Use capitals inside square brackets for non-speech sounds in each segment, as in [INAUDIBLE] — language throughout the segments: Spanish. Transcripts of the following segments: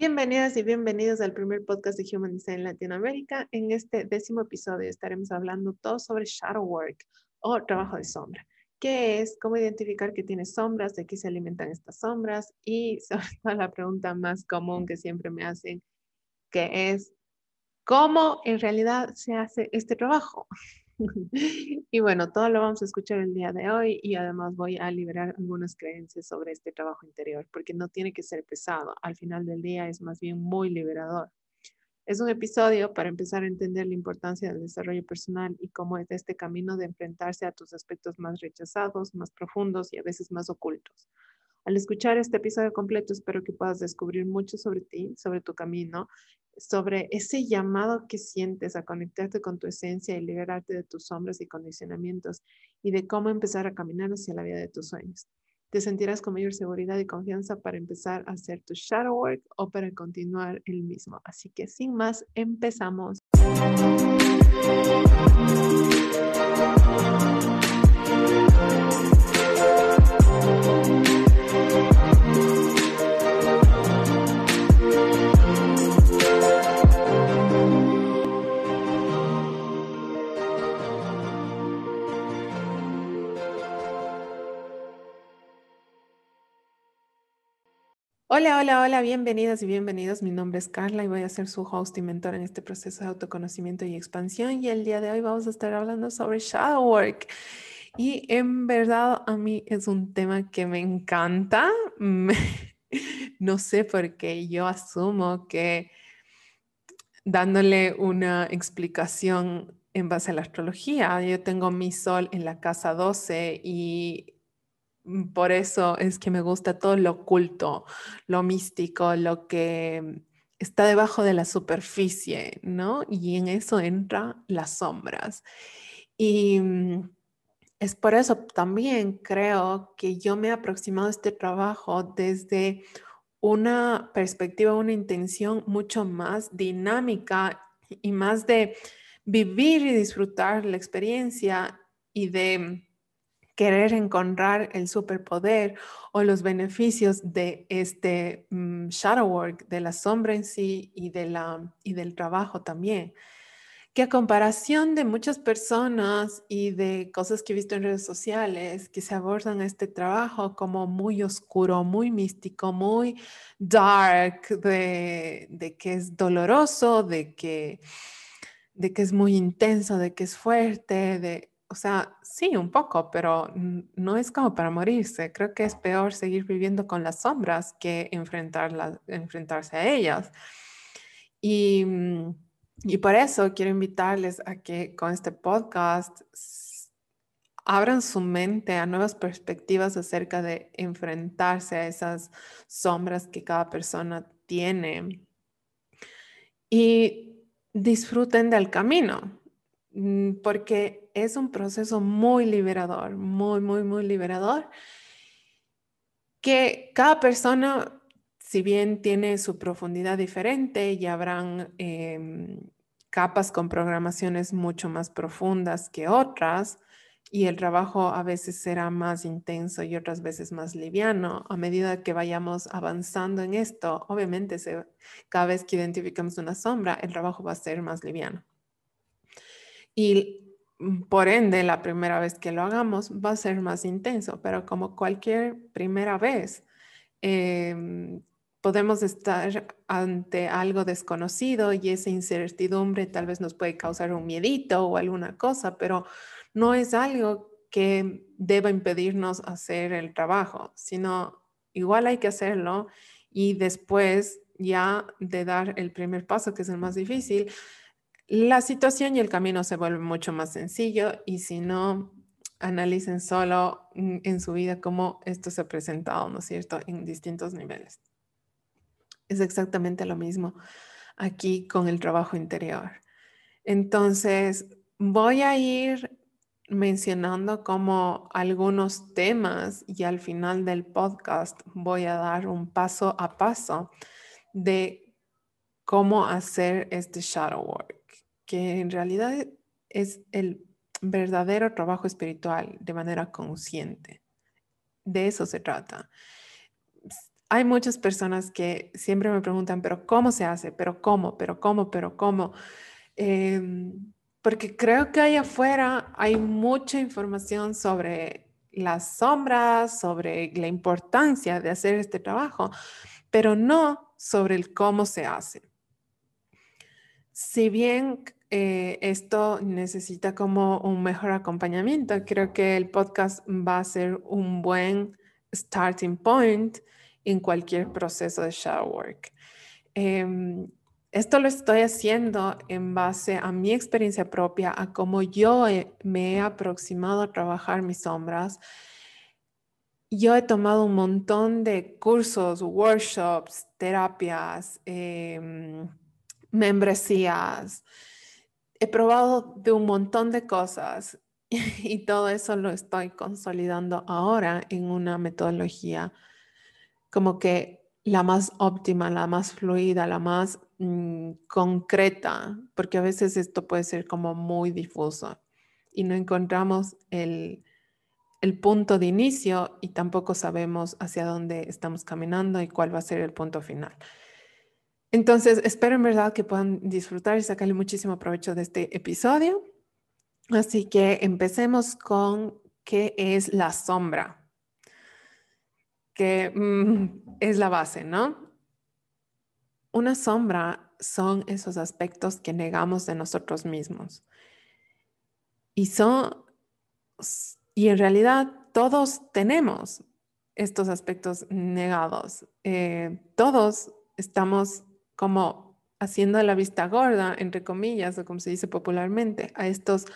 Bienvenidas y bienvenidos al primer podcast de Human Design Latinoamérica. En este décimo episodio estaremos hablando todo sobre shadow work o trabajo de sombra. ¿Qué es? ¿Cómo identificar que tiene sombras? ¿De qué se alimentan estas sombras? Y [LAUGHS] sobre todo la pregunta más común que siempre me hacen, que es, ¿cómo en realidad se hace este trabajo? [LAUGHS] y bueno, todo lo vamos a escuchar el día de hoy y además voy a liberar algunas creencias sobre este trabajo interior, porque no tiene que ser pesado. Al final del día es más bien muy liberador. Es un episodio para empezar a entender la importancia del desarrollo personal y cómo es este camino de enfrentarse a tus aspectos más rechazados, más profundos y a veces más ocultos. Al escuchar este episodio completo, espero que puedas descubrir mucho sobre ti, sobre tu camino sobre ese llamado que sientes a conectarte con tu esencia y liberarte de tus sombras y condicionamientos y de cómo empezar a caminar hacia la vida de tus sueños. Te sentirás con mayor seguridad y confianza para empezar a hacer tu shadow work o para continuar el mismo. Así que sin más, empezamos. Hola, hola, hola, bienvenidas y bienvenidos. Mi nombre es Carla y voy a ser su host y mentor en este proceso de autoconocimiento y expansión. Y el día de hoy vamos a estar hablando sobre shadow work. Y en verdad a mí es un tema que me encanta. [LAUGHS] no sé por qué yo asumo que dándole una explicación en base a la astrología, yo tengo mi sol en la casa 12 y por eso es que me gusta todo lo oculto, lo místico, lo que está debajo de la superficie, ¿no? Y en eso entran las sombras. Y mm, es por eso también creo que yo me he aproximado a este trabajo desde una perspectiva, una intención mucho más dinámica y más de vivir y disfrutar la experiencia y de querer encontrar el superpoder o los beneficios de este mm, shadow work, de la sombra en sí y, de la, y del trabajo también. Que a comparación de muchas personas y de cosas que he visto en redes sociales que se abordan este trabajo como muy oscuro, muy místico, muy dark, de, de que es doloroso, de que, de que es muy intenso, de que es fuerte, de, o sea, sí, un poco, pero no es como para morirse. Creo que es peor seguir viviendo con las sombras que enfrentarse a ellas. Y, mm, y por eso quiero invitarles a que con este podcast abran su mente a nuevas perspectivas acerca de enfrentarse a esas sombras que cada persona tiene y disfruten del camino, porque es un proceso muy liberador, muy, muy, muy liberador, que cada persona, si bien tiene su profundidad diferente y habrán em, capas con programaciones mucho más profundas que otras, y el trabajo a veces será más intenso y otras veces más liviano. A medida que vayamos avanzando en esto, obviamente cada vez que identificamos una sombra, el trabajo va a ser más liviano. Y Mm, por ende, la primera vez que lo hagamos va a ser más intenso, pero como cualquier primera vez, em, podemos estar ante algo desconocido y esa incertidumbre tal vez nos puede causar un miedito o alguna cosa, pero no es algo que deba impedirnos hacer el trabajo, sino igual hay que hacerlo y después ya de dar el primer paso, que es el más difícil, la situación y el camino se vuelven mucho más sencillo y si no, analicen solo en su vida cómo esto se ha presentado, ¿no es cierto?, en distintos niveles. Es exactamente lo mismo aquí con el trabajo interior. Entonces, voy a ir mencionando como algunos temas y al final del podcast voy a dar un paso a paso de cómo hacer este shadow work que en realidad es el verdadero trabajo espiritual de manera consciente. De eso se trata. hay muchas personas que siempre me preguntan, pero ¿cómo se hace? ¿Pero cómo? ¿Pero cómo? ¿Pero cómo? Em, porque creo que ahí afuera hay mucha información sobre las sombras, sobre la importancia de hacer este trabajo, pero no sobre el cómo se hace. Si bien eh, esto necesita como un mejor acompañamiento, creo que el podcast va a ser un buen starting point en cualquier proceso de shadow work. Em, esto lo estoy haciendo en base a mi experiencia propia, a cómo yo me he aproximado a trabajar mis sombras. Yo he tomado un montón de cursos, workshops, terapias, em, membresías. He probado de un montón de cosas [LAUGHS] y todo eso lo estoy consolidando ahora en una metodología como que la más óptima, la más fluida, la más mm, concreta, porque a veces esto puede ser como muy difuso y no encontramos el, el punto de inicio y tampoco sabemos hacia dónde estamos caminando y cuál va a ser el punto final. Entonces, espero en verdad que puedan disfrutar y sacarle muchísimo provecho de este episodio. Así que empecemos con qué es la sombra que mm, es la base, ¿no? Una sombra son esos aspectos que negamos de nosotros mismos. Y son, y en realidad todos tenemos estos aspectos negados. Eh, todos estamos como haciendo la vista gorda, entre comillas, o como se dice popularmente, a estos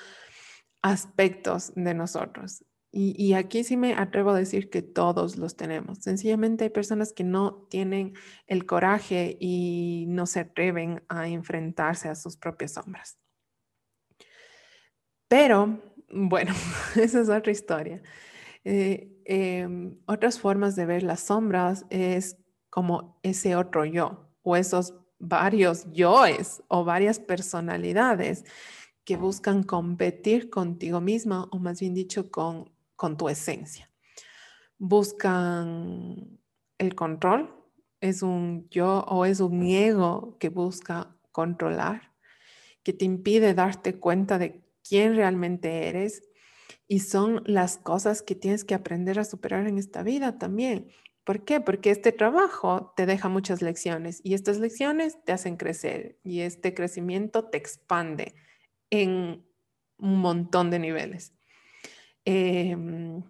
aspectos de nosotros. Y, aquí sí me atrevo a decir que todos los tenemos. Sencillamente hay personas que no tienen el coraje y no se atreven a enfrentarse a sus propias sombras. Pero, bueno, [LAUGHS] esa es otra historia. Eh, em, otras formas de ver las sombras es como ese otro yo o esos varios yoes o varias personalidades que buscan competir contigo misma o más bien dicho con con tu esencia. Buscan el control, es un yo o es un ego que busca controlar, que te impide darte cuenta de quién realmente eres y son las cosas que tienes que aprender a superar en esta vida también. ¿Por qué? Porque este trabajo te deja muchas lecciones y estas lecciones te hacen crecer y este crecimiento te expande en un montón de niveles. Em,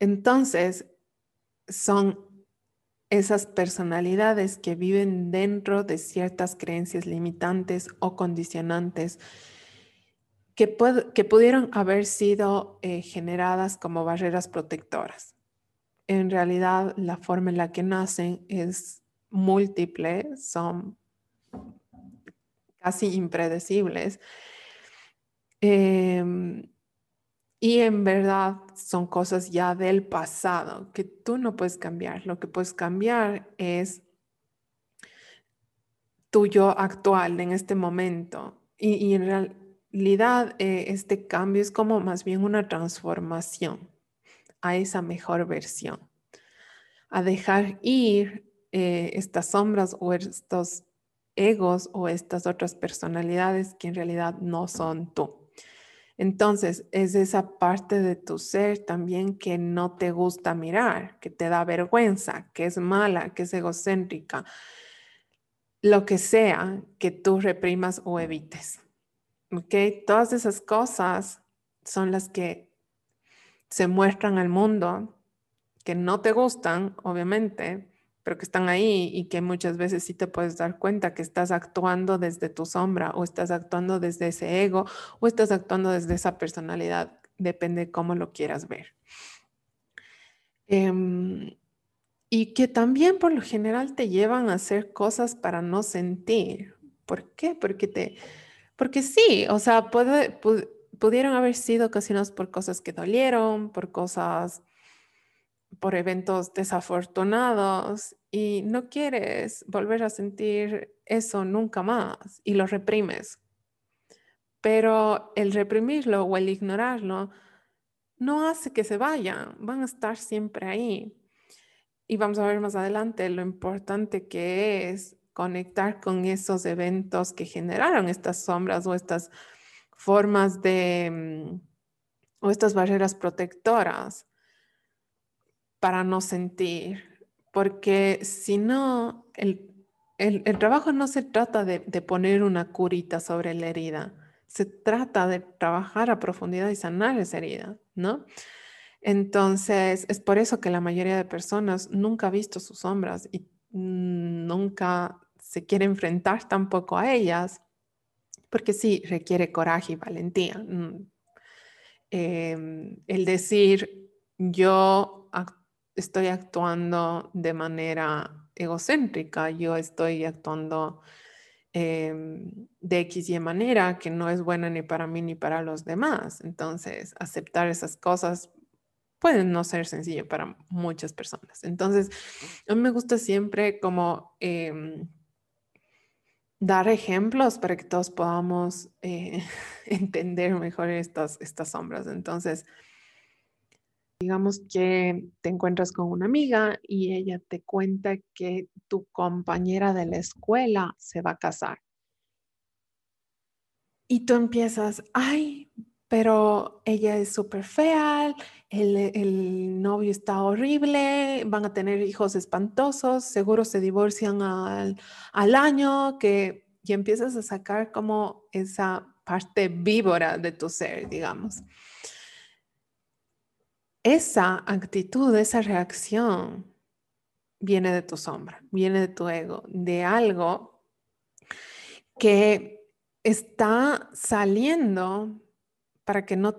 entonces, son esas personalidades que viven dentro de ciertas creencias limitantes o condicionantes que, que pudieron haber sido eh, generadas como barreras protectoras. En realidad, la forma en la que nacen es múltiple, son casi impredecibles. Em, y en verdad son cosas ya del pasado que tú no puedes cambiar. Lo que puedes cambiar es tu yo actual en este momento. Y, en realidad eh, este cambio es como más bien una transformación a esa mejor versión. A dejar ir eh, estas sombras o estos egos o estas otras personalidades que en realidad no son tú. Entonces, es esa parte de tu ser también que no te gusta mirar, que te da vergüenza, que es mala, que es egocéntrica, lo que sea que tú reprimas o evites. ¿Ok? Todas esas cosas son las que se muestran al mundo, que no te gustan, obviamente, pero que están ahí y que muchas veces sí te puedes dar cuenta que estás actuando desde tu sombra o estás actuando desde ese ego o estás actuando desde esa personalidad, depende de cómo lo quieras ver. Em, y que también por lo general te llevan a hacer cosas para no sentir. ¿Por qué? Porque te, porque sí, o sea, puede, pudieron haber sido ocasionados por cosas que dolieron, por cosas por eventos desafortunados y no quieres volver a sentir eso nunca más y lo reprimes. Pero el reprimirlo o el ignorarlo no hace que se vayan, van a estar siempre ahí. y vamos a ver más adelante lo importante que es conectar con esos eventos que generaron estas sombras o estas formas de, mm, o estas barreras protectoras para no sentir, porque si no, el, trabajo no se trata de, de, poner una curita sobre la herida, se trata de trabajar a profundidad y sanar esa herida, ¿no? Entonces, es por eso que la mayoría de personas nunca ha visto sus sombras y nunca se quiere enfrentar tampoco a ellas, porque sí requiere coraje y valentía. Mm, em, el decir, yo estoy actuando de manera egocéntrica, yo estoy actuando em, de X y manera que no es buena ni para mí ni para los demás. Entonces, aceptar esas cosas puede no ser sencillo para muchas personas. Entonces, a mí me gusta siempre como em, dar ejemplos para que todos podamos eh, [LAUGHS] entender mejor estas, estas sombras. Entonces, digamos que te encuentras con una amiga y ella te cuenta que tu compañera de la escuela se va a casar. Y tú empiezas, ay, pero ella es súper fea, el, novio está horrible, van a tener hijos espantosos, seguro se divorcian al, año, que, y empiezas a sacar como esa parte víbora de tu ser, digamos. Esa actitud, esa reacción viene de tu sombra, viene de tu ego, de algo que está saliendo para que no,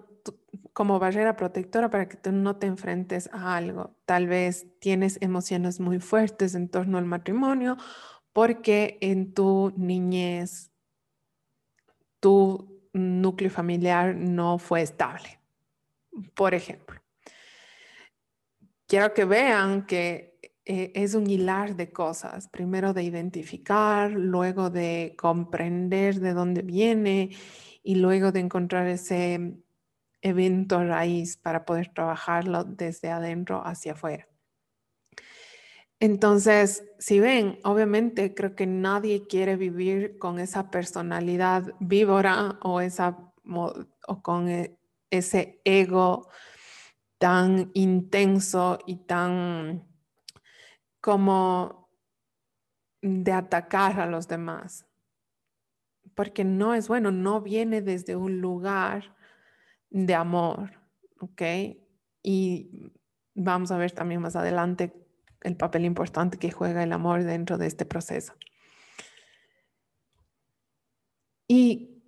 como barrera protectora, para que tú no te enfrentes a algo. Tal vez tienes emociones muy fuertes en torno al matrimonio porque en tu niñez tu núcleo familiar no fue estable, por ejemplo. Quiero que vean que eh, es un hilar de cosas, primero de identificar, luego de comprender de dónde viene y luego de encontrar ese evento raíz para poder trabajarlo desde adentro hacia afuera. Entonces, si ven, obviamente creo que nadie quiere vivir con esa personalidad víbora o, esa, o con e, ese ego tan intenso y tan como de atacar a los demás porque no es bueno, no viene desde un lugar de amor, ¿ok? Y vamos a ver también más adelante el papel importante que juega el amor dentro de este proceso. Y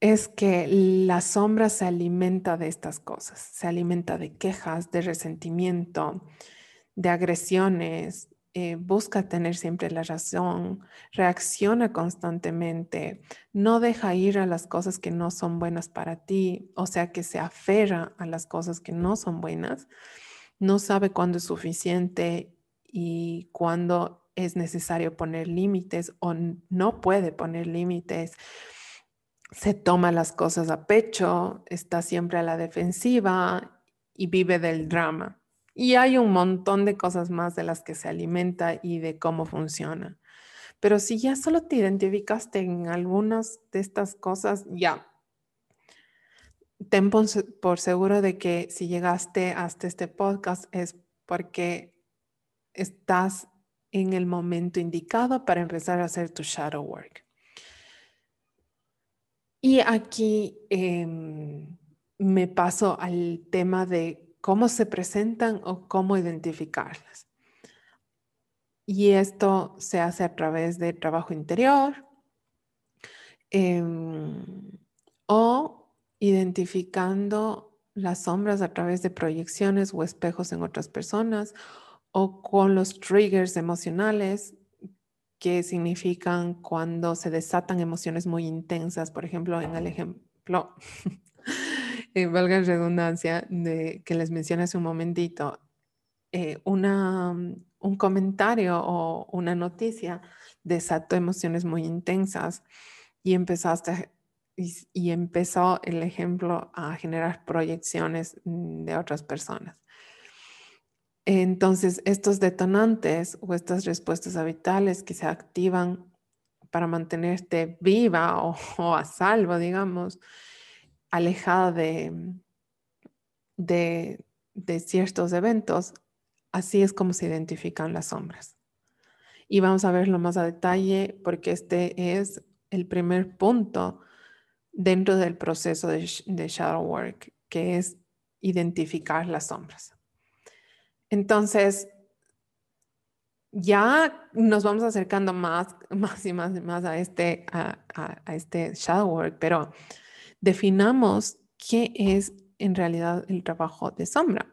es que la sombra se alimenta de estas cosas, se alimenta de quejas, de resentimiento, de agresiones, eh, busca tener siempre la razón, reacciona constantemente, no deja ir a las cosas que no son buenas para ti, o sea, que se aferra a las cosas que no son buenas, no sabe cuándo es suficiente y cuándo es necesario poner límites o no puede poner límites. Se toma las cosas a pecho, está siempre a la defensiva y vive del drama. Y hay un montón de cosas más de las que se alimenta y de cómo funciona. Pero si ya solo te identificaste en algunas de estas cosas, ya. Ten por seguro de que si llegaste hasta este podcast es porque estás en el momento indicado para empezar a hacer tu shadow work. Y aquí em, me paso al tema de cómo se presentan o cómo identificarlas. Y esto se hace a través de trabajo interior em, o identificando las sombras a través de proyecciones o espejos en otras personas o con los triggers emocionales que significan cuando se desatan emociones muy intensas. Por ejemplo, en el ejemplo [LAUGHS] eh, valga redundancia, de, que les mencioné hace un momentito, eh, mm, un comentario o una noticia desató emociones muy intensas y empezaste y, empezó el ejemplo a generar proyecciones mm, de otras personas. Entonces, estos detonantes o estas respuestas habituales que se activan para mantenerte viva o, [LAUGHS] a salvo, digamos, alejada de, de, ciertos eventos, así es como se identifican las sombras. Y vamos a verlo más a detalle porque este es el primer punto dentro del proceso de, shadow work, que es identificar las sombras. Entonces, ya nos vamos acercando más, [LAUGHS] más y más, más a, este, a, este shadow work, pero definamos qué es en realidad el trabajo de sombra.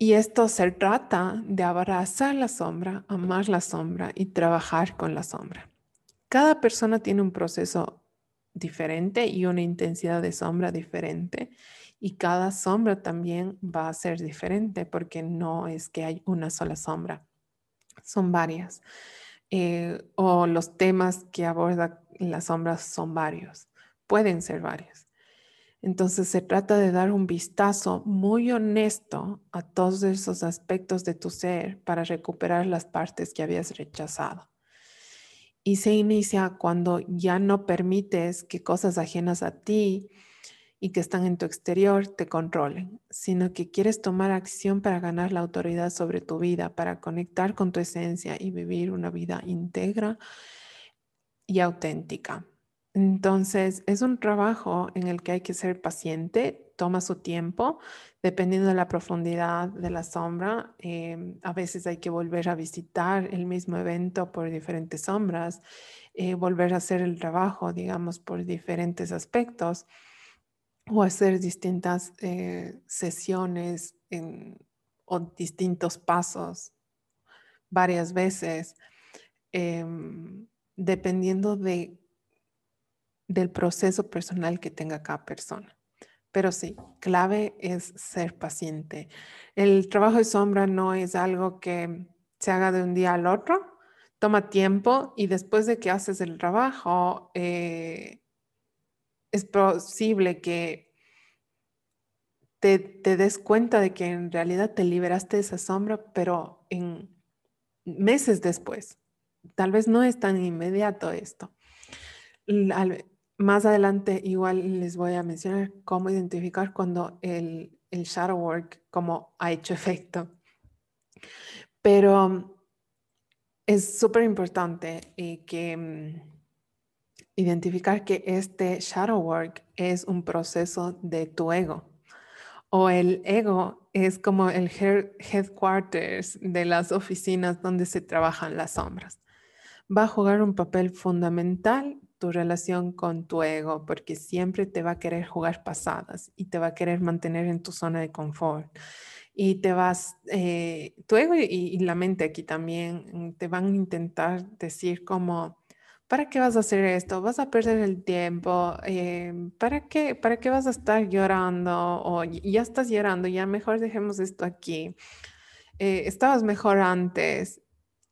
Y esto se trata de abrazar la sombra, amar la sombra y trabajar con la sombra. Cada persona tiene un proceso diferente y una intensidad de sombra diferente. Y cada sombra también va a ser diferente porque no es que hay una sola sombra, son varias. Eh, o los temas que aborda las sombras son varios, pueden ser varios. Entonces se trata de dar un vistazo muy honesto a todos esos aspectos de tu ser para recuperar las partes que habías rechazado. Y se inicia cuando ya no permites que cosas ajenas a ti y que están en tu exterior te controlen, sino que quieres tomar acción para ganar la autoridad sobre tu vida, para conectar con tu esencia y vivir una vida íntegra y auténtica. Entonces, es un trabajo en el que hay que ser paciente, toma su tiempo, dependiendo de la profundidad de la sombra. Em, a veces hay que volver a visitar el mismo evento por diferentes sombras, eh, volver a hacer el trabajo, digamos, por diferentes aspectos o hacer distintas eh, sesiones o distintos pasos varias veces, em, dependiendo de, del proceso personal que tenga cada persona. Pero sí, clave es ser paciente. El trabajo de sombra no es algo que se haga de un día al otro, toma tiempo y después de que haces el trabajo, eh, es posible que te, des cuenta de que en realidad te liberaste de esa sombra, pero en meses después. Tal vez no es tan inmediato esto. Más adelante igual les voy a mencionar cómo identificar cuando el, shadow work como ha hecho [LAUGHS] efecto. Pero es súper importante eh, que mm, identificar que este shadow work es un proceso de tu ego. O el ego es como el headquarters de las oficinas donde se trabajan las sombras. Va a jugar un papel fundamental tu relación con tu ego, porque siempre te va a querer jugar pasadas y te va a querer mantener en tu zona de confort. Y te vas, eh, tu ego y, y, la mente aquí también te van a intentar decir como, ¿para qué vas a hacer esto? ¿Vas a perder el tiempo? Eh, ¿para, qué, ¿Para qué vas a estar llorando? O ya estás llorando, ya mejor dejemos esto aquí. Eh, estabas mejor antes.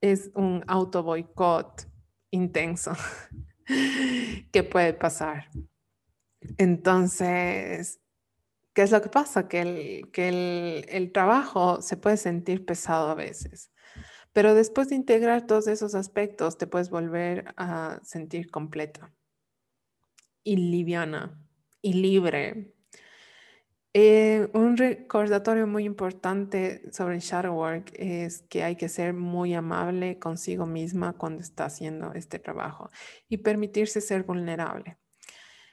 Es un auto boicot intenso [LAUGHS] que puede pasar. Entonces, ¿qué es lo que pasa? Que el, que el, el trabajo se puede sentir pesado a veces. Pero después de integrar todos esos aspectos, te puedes volver a sentir completa y liviana y libre. Eh, un recordatorio muy importante sobre el shadow work es que hay que ser muy amable consigo misma cuando está haciendo este trabajo y permitirse ser vulnerable.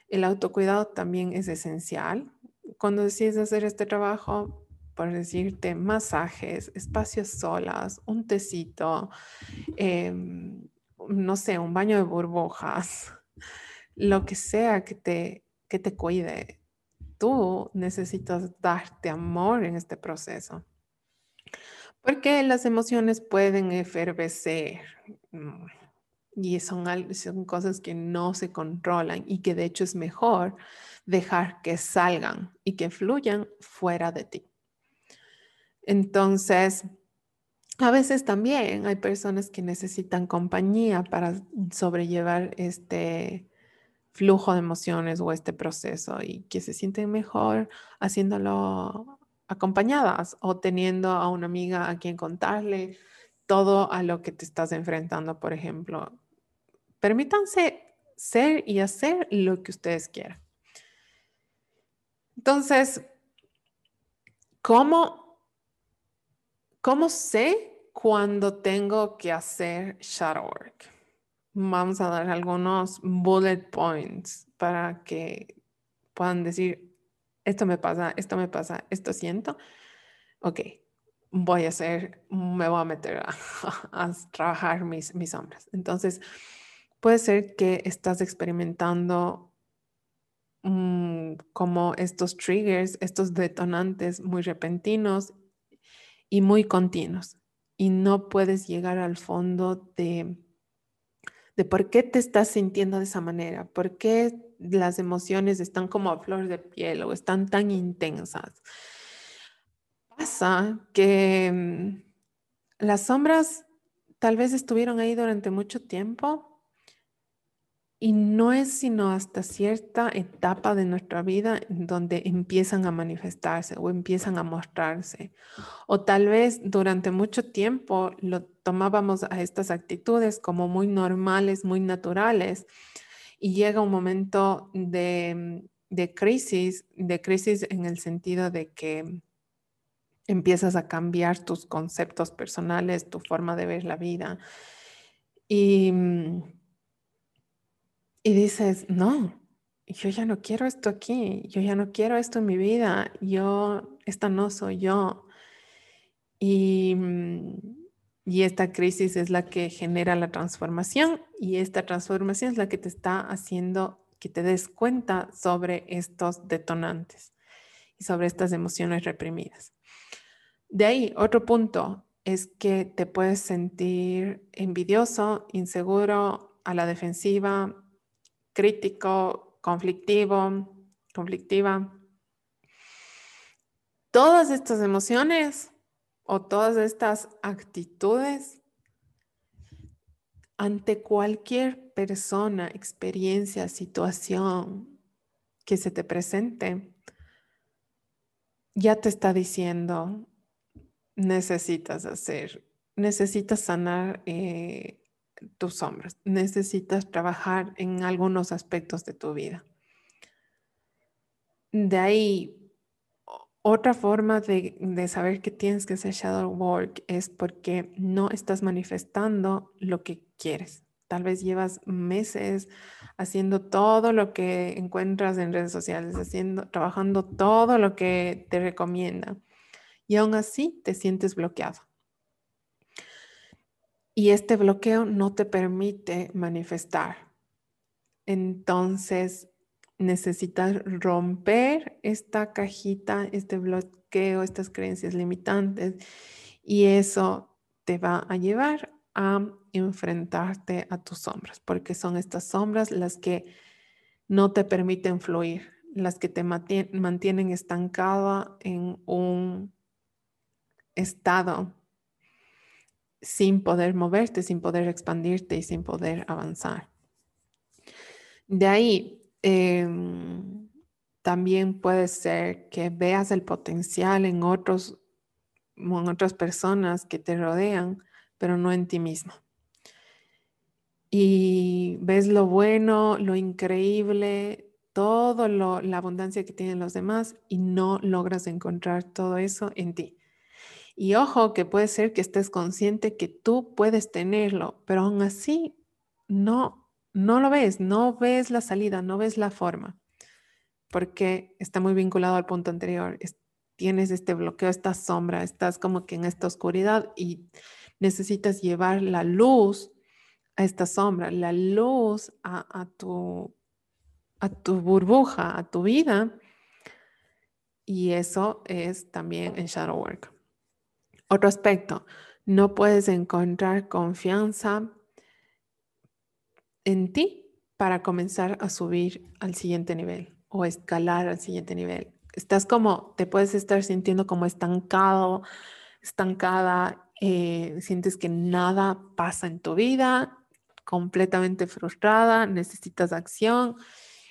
El autocuidado también es esencial. Cuando decides hacer este trabajo, por decirte, masajes, espacios solas, un tecito, em, no sé, un baño de burbujas, [LAUGHS] lo que sea que te, que te cuide. Tú necesitas darte amor en este proceso. Porque las emociones pueden efervecer mm, y son, son cosas que no se controlan y que de hecho es mejor dejar que salgan y que fluyan fuera de ti. Entonces, a veces también hay personas que necesitan compañía para sobrellevar este flujo de emociones o este proceso y que se sienten mejor haciéndolo acompañadas o teniendo a una amiga a quien contarle todo a lo que te estás enfrentando, por ejemplo. Permítanse ser y hacer lo que ustedes quieran. Entonces, ¿cómo, cómo sé cuando tengo que hacer shadow work? Vamos a dar algunos bullet points para que puedan decir, esto me pasa, esto me pasa, esto siento. Ok, voy a hacer, me voy a meter [LAUGHS] a, trabajar mis, mis sombras. Entonces, puede ser que estás experimentando mm, como estos triggers, estos detonantes muy repentinos y muy continuos y no puedes llegar al fondo de, de por qué te estás sintiendo de esa manera, por qué las emociones están como a flor de piel o están tan intensas. Pasa que mm, las sombras tal vez estuvieron ahí durante mucho tiempo y no es sino hasta cierta etapa de nuestra vida en donde empiezan a manifestarse o empiezan a mostrarse. O tal vez durante mucho tiempo lo tomábamos a estas actitudes como muy normales, muy naturales. Y llega un momento de, de crisis, de crisis en el sentido de que empiezas a cambiar tus conceptos personales, tu forma de ver la vida. Y mm, y dices, no, yo ya no quiero esto aquí, yo ya no quiero esto en mi vida, yo, esta no soy yo. Y, mm, y esta crisis es la que genera la transformación y esta transformación es la que te está haciendo que te des cuenta sobre estos detonantes y sobre estas emociones reprimidas. De ahí, otro punto es que te puedes sentir envidioso, inseguro, a la defensiva, crítico, conflictivo, conflictiva. Todas estas emociones o todas estas actitudes ante cualquier persona, experiencia, situación que se te presente, ya te está diciendo, necesitas hacer, necesitas sanar eh, tus sombras. Necesitas trabajar en algunos aspectos de tu vida. De ahí, otra forma de, de, saber que tienes que hacer shadow work es porque no estás manifestando lo que quieres. Tal vez llevas meses haciendo todo lo que encuentras en redes sociales, haciendo, trabajando todo lo que te recomienda y aún así te sientes bloqueado y este bloqueo no te permite manifestar. Entonces, necesitas romper esta cajita, este bloqueo, estas creencias limitantes y eso te va a llevar a enfrentarte a tus sombras, porque son estas sombras las que no te permiten fluir, las que te mantienen estancada en un estado sin poder moverte, sin poder expandirte y sin poder avanzar. De ahí, em, también puede ser que veas el potencial en otros en otras personas que te rodean, pero no en ti mismo. Y ves lo bueno, lo increíble, todo lo, la abundancia que tienen los demás y no logras encontrar todo eso en ti. Y ojo, que puede ser que estés consciente que tú puedes tenerlo, pero aún así no, no lo ves, no ves la salida, no ves la forma, porque está muy vinculado al punto anterior. tienes este bloqueo, esta sombra, estás como que en esta oscuridad y necesitas llevar la luz a esta sombra, la luz a, a tu, a tu burbuja, a tu vida. Y eso es también en shadow work. Otro aspecto, no puedes encontrar confianza en ti para comenzar a subir al siguiente nivel o escalar al siguiente nivel. Estás como, te puedes estar sintiendo como estancado, estancada, eh, sientes que nada pasa en tu vida, completamente frustrada, necesitas acción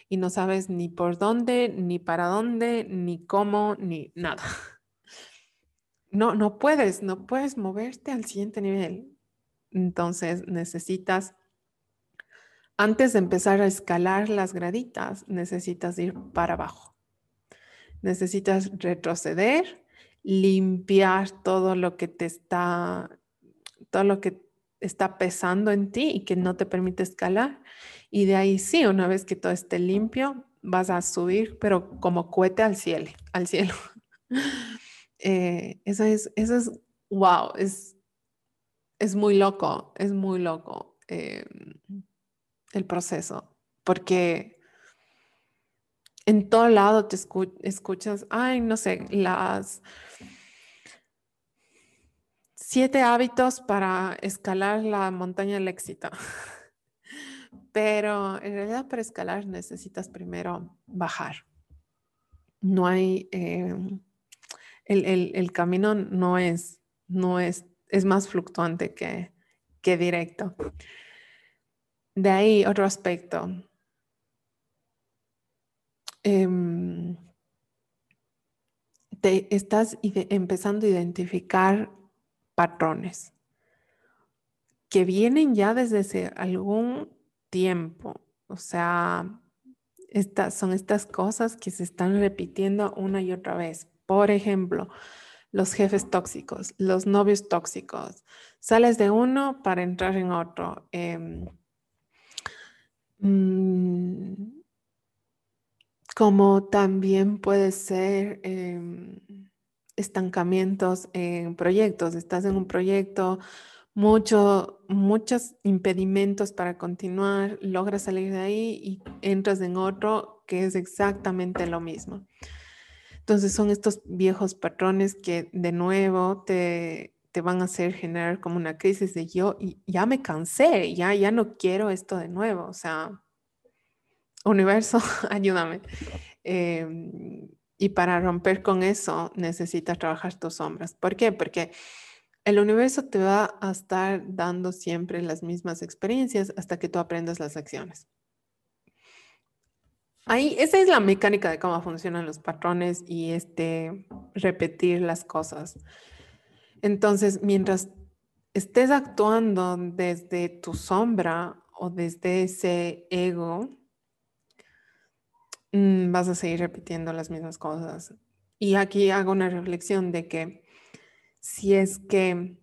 y no sabes ni por dónde, ni para dónde, ni cómo, ni nada. [LAUGHS] no, no puedes, no puedes moverte al siguiente nivel. Entonces necesitas, antes de empezar a escalar las graditas, necesitas ir para abajo. Necesitas retroceder, limpiar todo lo que te está, todo lo que está pesando en ti y que no te permite escalar. Y de ahí sí, una vez que todo esté limpio, vas a subir, pero como cohete al cielo, al cielo. [LAUGHS] Eh, eso es, eso es, wow, es, es muy loco, es muy loco eh, el proceso, porque en todo lado te escuchas, ay, no sé, las siete hábitos para escalar la montaña del éxito. [LAUGHS] Pero en realidad para escalar necesitas primero bajar. No hay, em, el, camino no es, no es, es más fluctuante que, que directo. De ahí otro aspecto. Em, te estás empezando a identificar patrones que vienen ya desde hace algún tiempo. O sea, son estas cosas que se están repitiendo una y otra vez. Por ejemplo, los jefes tóxicos, los novios tóxicos. Sales de uno para entrar en otro. Em, mm, como también puede ser em, estancamientos en proyectos. Estás en un proyecto, mucho, muchos impedimentos para continuar, logras salir de ahí y entras en otro que es exactamente lo mismo. Entonces son estos viejos patrones que de nuevo te, te van a hacer generar como una crisis de yo ya me cansé, ya, ya no quiero esto de nuevo. O sea, universo, [LAUGHS] ayúdame. Em, y para romper con eso necesitas trabajar tus sombras. ¿Por qué? Porque el universo te va a estar dando siempre las mismas experiencias hasta que tú aprendas las acciones. Ahí, esa es la mecánica de cómo funcionan los patrones y este repetir las cosas. Entonces, mientras estés actuando desde tu sombra o desde ese ego, Mm, vas a seguir repitiendo las mismas cosas. Y aquí hago una reflexión de que si es que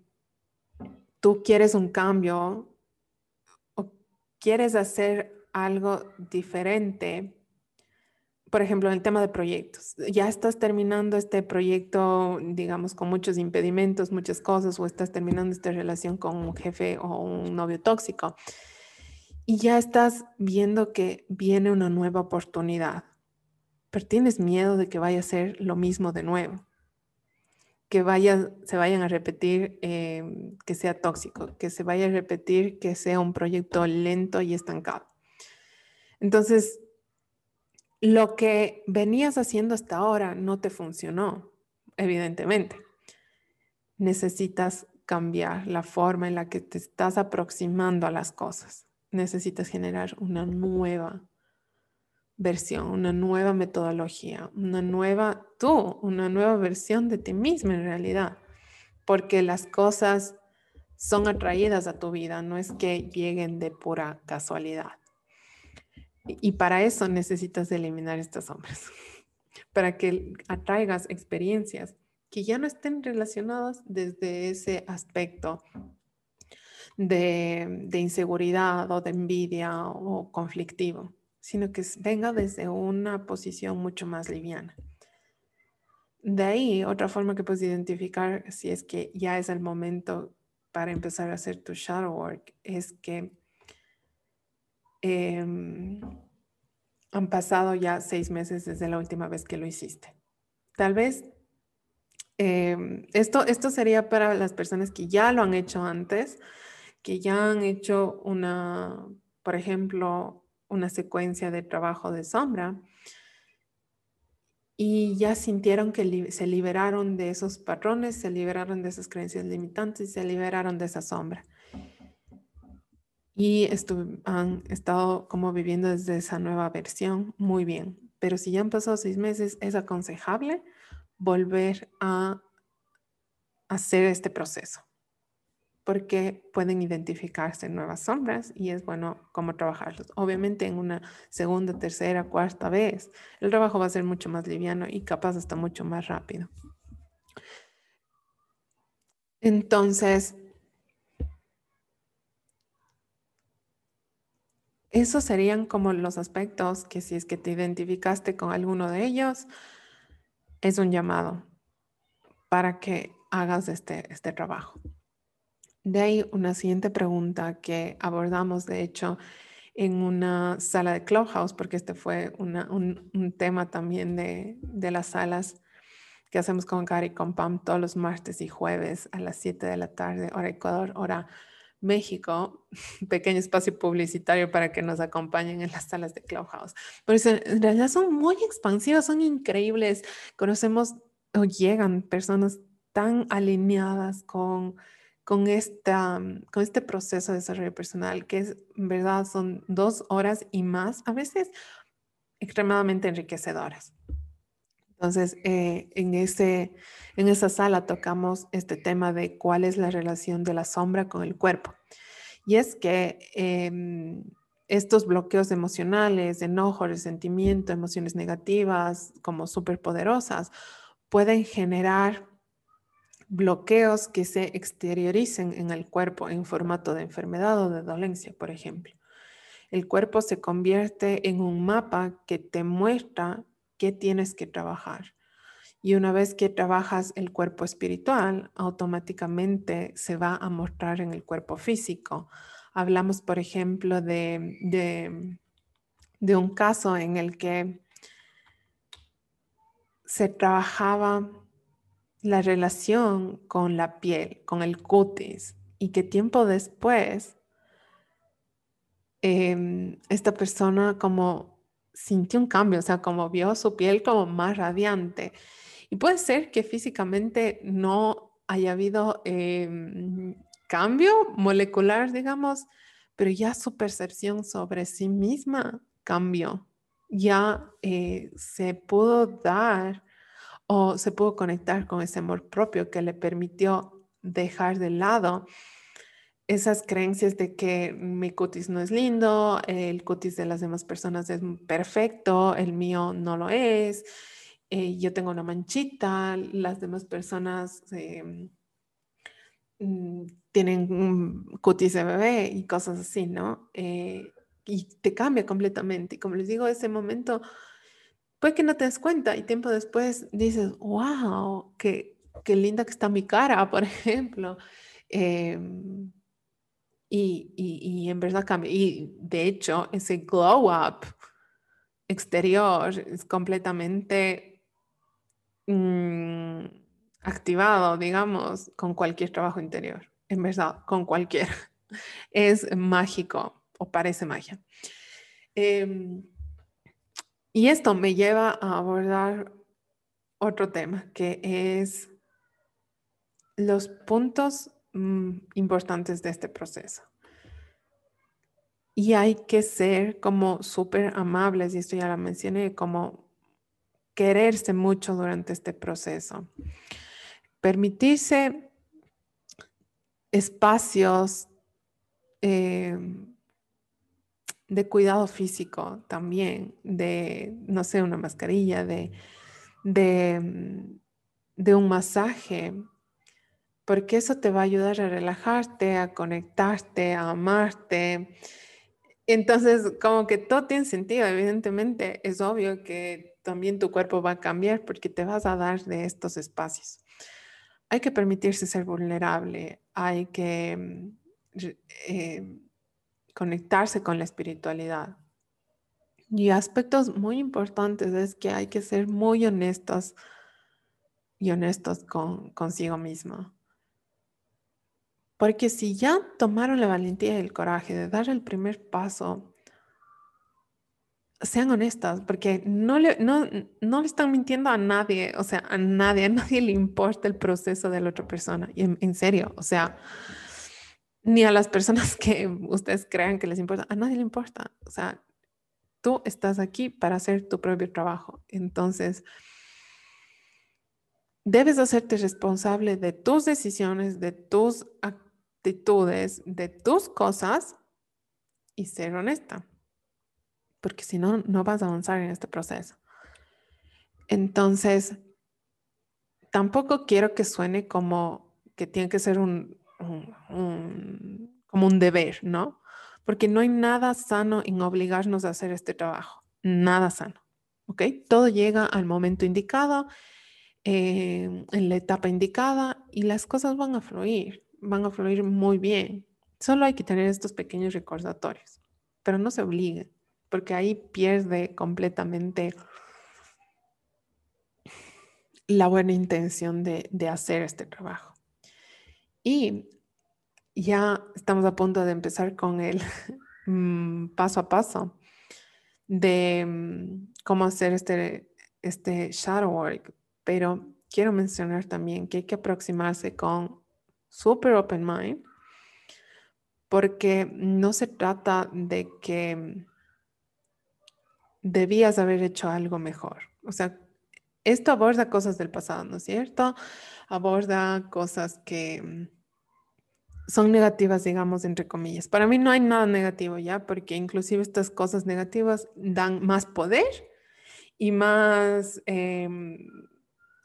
tú quieres un cambio o quieres hacer algo diferente, por ejemplo, en el tema de proyectos, ya estás terminando este proyecto, digamos, con muchos impedimentos, muchas cosas, o estás terminando esta relación con un jefe o un novio tóxico y ya estás viendo que viene una nueva oportunidad, pero tienes miedo de que vaya a ser lo mismo de nuevo, que vaya, se vayan a repetir em, que sea tóxico, que se vaya a repetir que sea un proyecto lento y estancado. Entonces, lo que venías haciendo hasta ahora no te funcionó, evidentemente. Necesitas cambiar la forma en la que te estás aproximando a las cosas necesitas generar una nueva versión, una nueva metodología, una nueva tú, una nueva versión de ti misma en realidad, porque las cosas son atraídas a tu vida, no es que lleguen de pura casualidad. Y para eso necesitas eliminar estas sombras, [LAUGHS] para que atraigas experiencias que ya no estén relacionadas desde ese aspecto de, inseguridad o de envidia o conflictivo, sino que venga desde una posición mucho más liviana. De ahí, otra forma que puedes identificar si es que ya es el momento para empezar a hacer tu shadow work es que em, han pasado ya seis meses desde la última vez que lo hiciste. Tal vez em, esto, esto sería para las personas que ya lo han hecho antes, que ya han hecho una, por ejemplo, una secuencia de trabajo de sombra y ya sintieron que se liberaron de esos patrones, se liberaron de esas creencias limitantes y se liberaron de esa sombra. Y han estado como viviendo desde esa nueva versión muy bien. Pero si ya han pasado seis meses, es aconsejable volver a hacer este proceso porque pueden identificarse nuevas sombras y es bueno cómo trabajarlos. Obviamente en una segunda, tercera, cuarta vez, el trabajo va a ser mucho más liviano y capaz hasta mucho más rápido. Entonces, esos serían como los aspectos que si es que te identificaste con alguno de ellos, es un llamado para que hagas este, este trabajo. De ahí una siguiente pregunta que abordamos, de hecho, en una sala de Clubhouse, porque este fue un, tema también de, las salas que hacemos con Gary y con Pam todos los martes y jueves a las 7 de la tarde, hora Ecuador, hora México, [LAUGHS] pequeño espacio publicitario para que nos acompañen en las salas de Clubhouse. Pero en realidad son muy expansivas, son increíbles. Conocemos o llegan personas tan alineadas con con, esta, mm, con este proceso de desarrollo personal, que es, verdad, son dos horas y más, a veces extremadamente enriquecedoras. Entonces, eh, en, ese, en esa sala tocamos este tema de cuál es la relación de la sombra con el cuerpo. Y es que em, estos bloqueos emocionales, enojo, resentimiento, emociones negativas como superpoderosas, pueden generar bloqueos que se exterioricen en el cuerpo en formato de enfermedad o de dolencia, por ejemplo. El cuerpo se convierte en un mapa que te muestra qué tienes que trabajar. Y una vez que trabajas el cuerpo espiritual, automáticamente se va a mostrar en el cuerpo físico. Hablamos, por ejemplo, de, de, un caso en el que se trabajaba la relación con la piel, con el cutis, y que tiempo después em, esta persona como sintió un cambio, o sea, como vio su piel como más radiante. Y puede ser que físicamente no haya habido em, cambio molecular, digamos, pero ya su percepción sobre sí misma cambió. Ya eh, se pudo dar o se pudo conectar con ese amor propio que le permitió dejar de lado esas creencias de que mi cutis no es lindo, el cutis de las demás personas es perfecto, el mío no lo es, eh, yo tengo una manchita, las demás personas em, mm, tienen un cutis de bebé y cosas así, ¿no? Eh, y te cambia completamente. Y como les digo, ese momento Puede que no te des cuenta y tiempo después dices, wow, qué, qué linda que está mi cara, [LAUGHS] por ejemplo. Em, y, y, en verdad cambia. Y de hecho, ese glow up exterior es completamente mm, activado, digamos, con cualquier trabajo interior. En verdad, con cualquier. [LAUGHS] Es mágico o parece magia. Em, y esto me lleva a abordar otro tema, que es los puntos mm, importantes de este proceso. Y hay que ser como súper amables, y esto ya lo mencioné, como quererse mucho durante este proceso. Permitirse espacios eh, de cuidado físico también, de, no sé, una mascarilla, de, de, mm, de un masaje, porque eso te va a ayudar a relajarte, a conectarte, a amarte. Entonces, como que todo tiene sentido, evidentemente es obvio que también tu cuerpo va a cambiar porque te vas a dar de estos espacios. Hay que permitirse ser vulnerable, hay que mm, eh, conectarse con la espiritualidad. Y aspectos muy importantes es que hay que ser muy honestos y honestos con consigo mismo. Porque si ya tomaron la valentía y el coraje de dar el primer paso, sean honestas, porque no le, no, no le están mintiendo a nadie, o sea, a nadie, a nadie le importa el proceso de la otra persona. Y en serio, o sea, ni a las personas [LAUGHS] que ustedes crean que les importa, a nadie le importa. O sea, tú estás aquí para hacer tu propio trabajo. Entonces, debes hacerte responsable de tus decisiones, de tus actitudes, de tus cosas y ser honesta, porque si no, no vas a avanzar en este proceso. Entonces, tampoco quiero que suene como que tiene que ser un, como un deber, ¿no? Porque no hay nada sano en obligarnos a hacer este trabajo, nada sano, ¿ok? Todo llega al momento indicado, eh, en la etapa indicada y las cosas van a fluir, van a fluir muy bien. Solo hay que tener estos pequeños recordatorios, pero no se obliguen, porque ahí pierde completamente la buena intención de, hacer este trabajo. Y ya estamos a punto de empezar con el [LAUGHS] mm, paso a paso de mm, cómo hacer este, este shadow work, pero quiero mencionar también que hay que aproximarse con super open mind, porque no se trata de que debías haber hecho algo mejor. O sea, esto aborda cosas del pasado, ¿no es cierto? Aborda cosas que mm, son negativas, digamos, entre comillas. Para mí no hay nada negativo ya, porque inclusive estas cosas negativas dan más poder y más, em,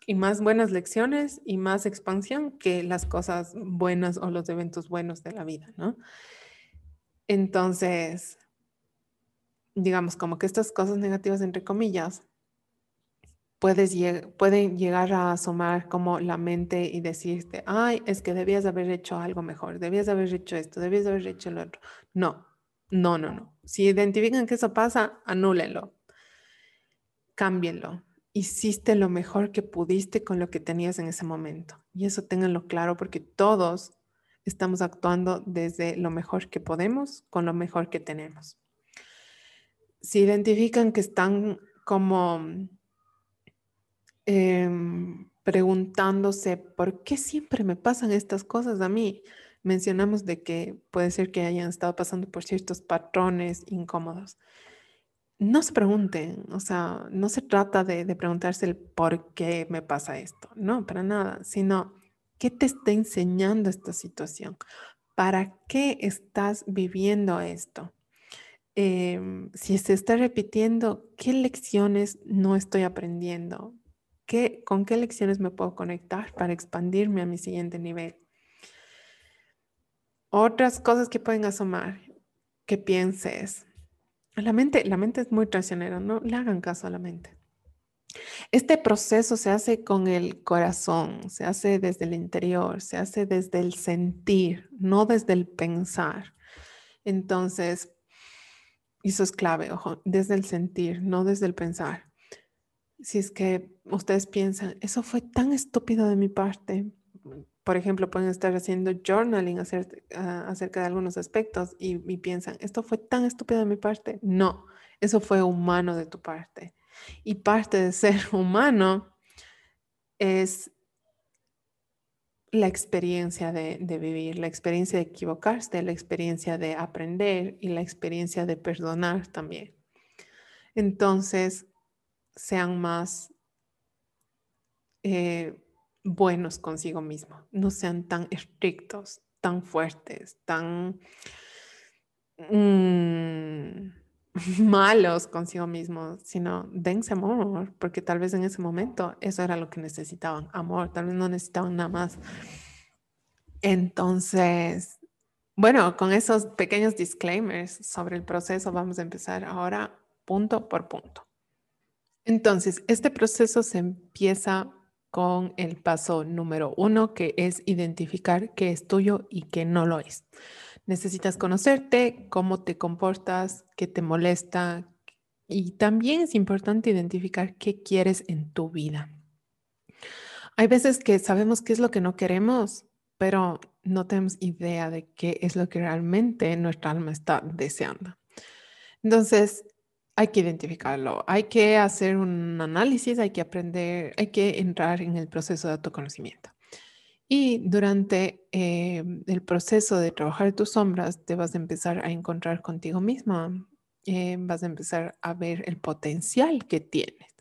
y más buenas lecciones y más expansión que las cosas buenas o los eventos buenos de la vida, ¿no? Entonces, digamos, como que estas cosas negativas, entre comillas, puedes pueden llegar a asomar como la mente y decirte, ay, es que debías haber hecho algo mejor, debías haber hecho esto, debías haber hecho lo otro. No, no, no, no. Si identifican que eso pasa, anúlenlo, cámbienlo. Hiciste lo mejor que pudiste con lo que tenías en ese momento. Y eso ténganlo claro porque todos estamos actuando desde lo mejor que podemos con lo mejor que tenemos. Si identifican que están como Em, preguntándose por qué siempre me pasan estas cosas a mí. Mencionamos de que puede ser que hayan estado pasando por ciertos patrones incómodos. No se pregunten, o sea, no se trata de, preguntarse el por qué me pasa esto, no, para nada, sino qué te está enseñando esta situación, para qué estás viviendo esto. Em, si se está repitiendo, ¿qué lecciones no estoy aprendiendo? ¿Con qué lecciones me puedo conectar para expandirme a mi siguiente nivel? Otras cosas que pueden asomar, que pienses. La mente, la mente es muy traicionera, no le hagan caso a la mente. Este proceso se hace con el corazón, se hace desde el interior, se hace desde el sentir, no desde el pensar. Entonces, eso es clave, ojo, desde el sentir, no desde el pensar si es que ustedes piensan, eso fue tan estúpido de mi parte. Por ejemplo, pueden estar haciendo journaling ah, acerca, de algunos aspectos y, piensan, esto fue tan estúpido de mi parte. No, eso fue humano de tu parte. Y parte de ser [LAUGHS] humano es la experiencia de, de, vivir, la experiencia de equivocarse, la experiencia de aprender y la experiencia de perdonar también. Entonces, sean más eh, buenos consigo mismo, no sean tan estrictos, tan fuertes, tan mm, [LAUGHS] malos consigo mismos, sino dense amor, porque tal vez en ese momento eso era lo que necesitaban, amor, tal vez no necesitaban nada más. Entonces, bueno, con esos pequeños disclaimers sobre el proceso vamos a empezar ahora punto por punto. Entonces, este proceso se empieza con el paso número uno, que es identificar qué es tuyo y qué no lo es. Necesitas conocerte, cómo te comportas, qué te molesta y también es importante identificar qué quieres en tu vida. Hay veces que sabemos qué es lo que no queremos, pero no tenemos idea de qué es lo que realmente nuestra alma está deseando. Entonces, hay que identificarlo, hay que hacer un análisis, hay que aprender, hay que entrar en el proceso de autoconocimiento. Y durante eh, el proceso de trabajar tus sombras, te vas a empezar a encontrar contigo misma, eh, vas a empezar a ver el potencial que tienes.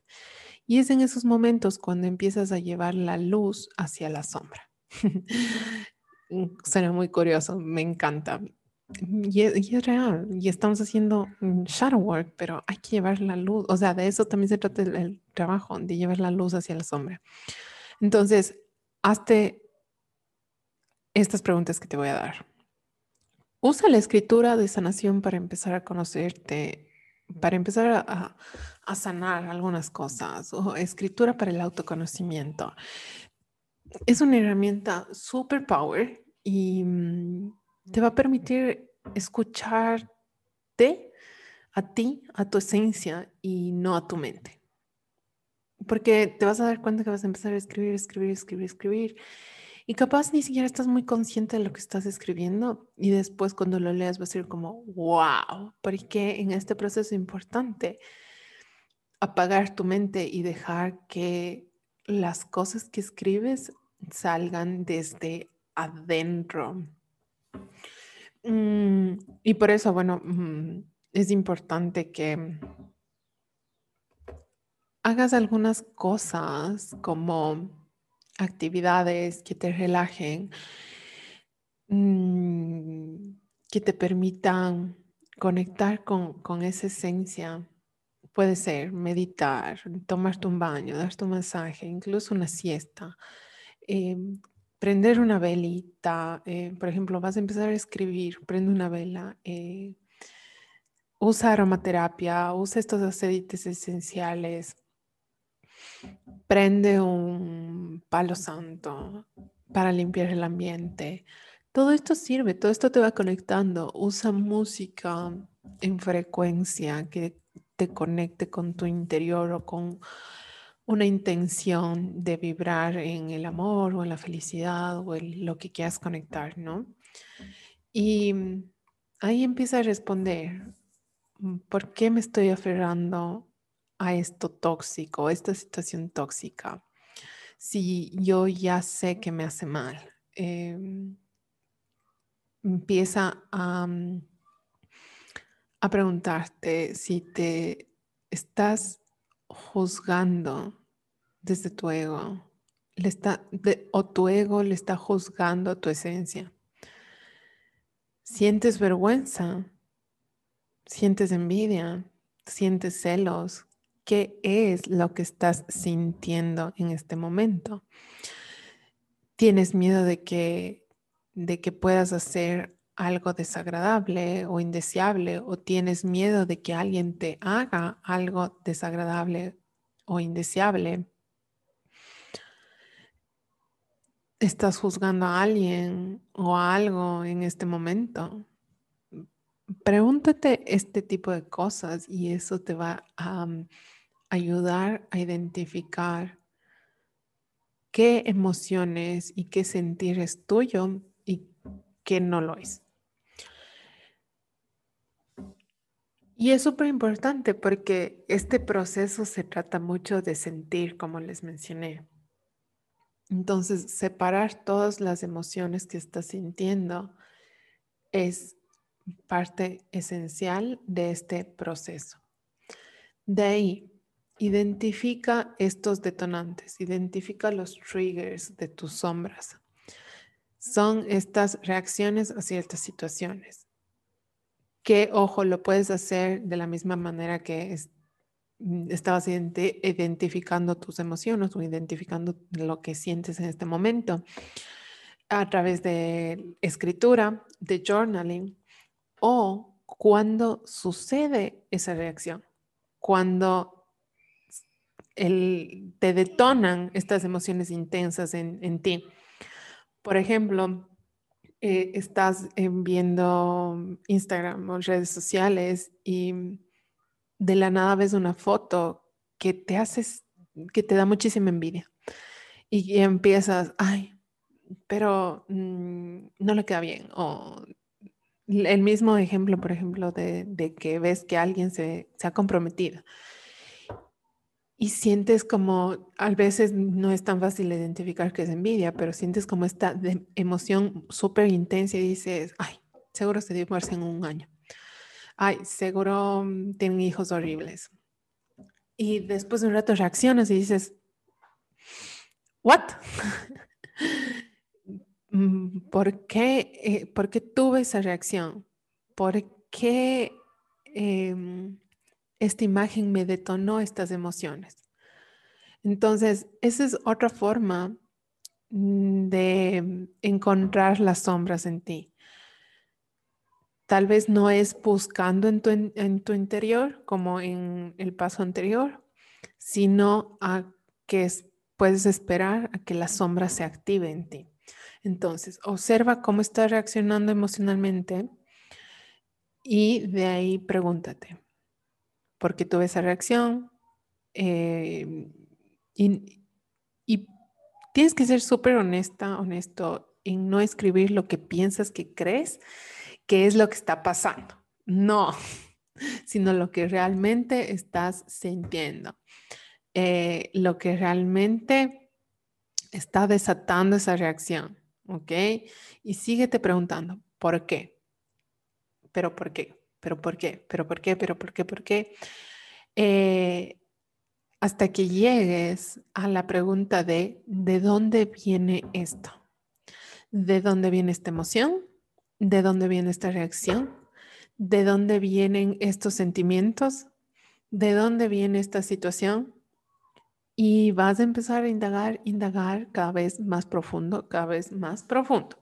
Y es en esos momentos cuando empiezas a llevar la luz hacia la sombra. [LAUGHS] Mm, suena muy curioso, me encanta. Y es, real, y estamos haciendo shadow work, pero hay que llevar la luz, o sea, de eso también se trata el, trabajo, de llevar la luz hacia la sombra. Entonces, hazte estas preguntas que te voy a dar. Usa la escritura de sanación para empezar a conocerte, para empezar a, a sanar algunas cosas, o escritura para el autoconocimiento. Es una herramienta super power y mm, te va a permitir escucharte a ti, a tu esencia y no a tu mente. Porque te vas a dar cuenta que vas a empezar a escribir, escribir, escribir, escribir. Y capaz ni siquiera estás muy consciente de lo que estás escribiendo y después cuando lo leas va a ser como, wow, porque en este proceso importante apagar tu mente y dejar que las cosas que escribes salgan desde adentro. Mm, y por eso, bueno, mm, es importante que hagas algunas cosas como actividades que te relajen, mm, que te permitan conectar con, con, esa esencia. Puede ser meditar, tomarte un baño, darte un masaje, incluso una siesta, em, prender una velita, eh, por ejemplo, vas a empezar a escribir, prende una vela, eh, usa aromaterapia, usa estos aceites esenciales, prende un palo santo para limpiar el ambiente. Todo esto sirve, todo esto te va conectando. Usa música en frecuencia que te conecte con tu interior o con una intención de vibrar en el amor o en la felicidad o en lo que quieras conectar, ¿no? Y mm, ahí empieza a responder, mm, ¿por qué me estoy aferrando a esto tóxico, a esta situación tóxica? Si yo ya sé que me hace mal, em, empieza a, mm, a preguntarte si te estás juzgando desde tu ego. Le está, o tu ego le está juzgando a tu esencia. Sientes vergüenza, sientes envidia, sientes celos. ¿Qué es lo que estás sintiendo en este momento? ¿Tienes miedo de que, de que puedas hacer algo desagradable o indeseable o tienes miedo de que alguien te haga algo desagradable o indeseable, estás juzgando a alguien o a algo en este momento. Pregúntate este tipo de cosas y eso te va a mm, ayudar a identificar qué emociones y qué sentir es tuyo y qué no lo es. Y es súper importante porque este proceso se trata mucho de sentir, como les mencioné. Entonces, separar todas las emociones que estás sintiendo es parte esencial de este proceso. De ahí, identifica estos detonantes, identifica los triggers de tus sombras. Son estas reacciones a ciertas situaciones que, ojo, lo puedes hacer de la misma manera que mm, estabas identificando tus emociones o identificando lo que sientes en este momento a través de escritura, de journaling o cuando sucede esa reacción, cuando te detonan estas emociones intensas en, en ti. Por ejemplo, eh, estás viendo Instagram o redes sociales y de la nada ves una foto que te haces, que te da muchísima envidia y empiezas, ay, pero mm, no le queda bien. O el mismo ejemplo, por ejemplo, de, de que ves que alguien se, se ha comprometido y sientes como, a veces no es tan fácil identificar que es envidia, pero sientes como esta emoción súper intensa y dices, ay, seguro se divorcia en un año. Ay, seguro mm, tienen hijos horribles. y después de un rato reaccionas y dices, ¿what? [LAUGHS] Mm, ¿Por qué, eh, ¿Por qué tuve esa reacción? ¿Por qué em, esta imagen me detonó estas emociones? Entonces, esa es otra forma mm, de encontrar las sombras en ti. Tal vez no es buscando en tu, en tu interior como en el paso anterior, sino a que puedes esperar a que la sombra se active en ti. Entonces, observa cómo estás reaccionando emocionalmente y de ahí pregúntate, ¿por qué tuve esa reacción? Eh, y, tienes que ser súper honesta, honesto en no escribir lo que piensas que crees que es lo que está pasando. No, [LAUGHS] sino lo que realmente estás sintiendo. Eh, lo que realmente está desatando esa reacción. ¿Ok? Y síguete preguntando, ¿por qué? ¿Pero por qué? ¿Pero por qué? ¿Pero por qué? ¿Pero por qué? ¿Por qué? Eh, hasta que llegues a la pregunta de ¿de dónde viene esto? ¿De dónde viene esta emoción? ¿De dónde viene esta reacción? ¿De dónde vienen estos sentimientos? ¿De dónde viene esta situación? Y vas a empezar a indagar, indagar cada vez más profundo, cada vez más profundo.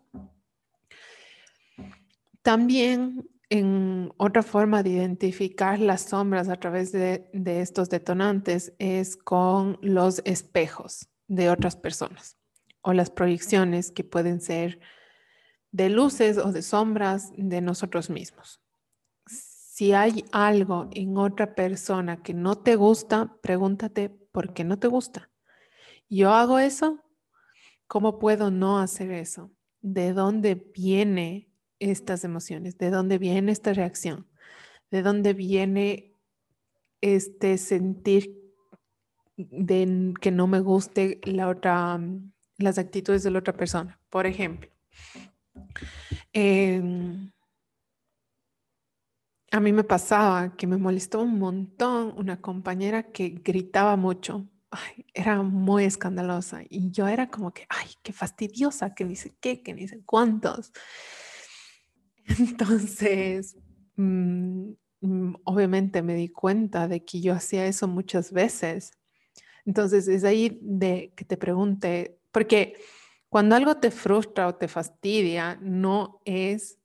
También en otra forma de identificar las sombras a través de, estos detonantes es con los espejos de otras personas o las proyecciones que pueden ser de luces o de sombras de nosotros mismos. Si hay algo en otra persona que no te gusta, pregúntate por qué no te gusta. Yo hago eso, ¿cómo puedo no hacer eso? ¿De dónde viene estas emociones? ¿De dónde viene esta reacción? ¿De dónde viene este sentir de que no me guste la otra, mm, las actitudes de la otra persona? Por ejemplo, em, a mí me pasaba que me molestó un montón una compañera que gritaba mucho. era muy escandalosa y yo era como que, ay, qué fastidiosa, que dice qué, que dice cuántos. [LAUGHS] Entonces, mm, mm, obviamente me di cuenta de que yo hacía eso muchas veces. Entonces, es ahí de que te pregunte, porque cuando algo te frustra o te fastidia, no es,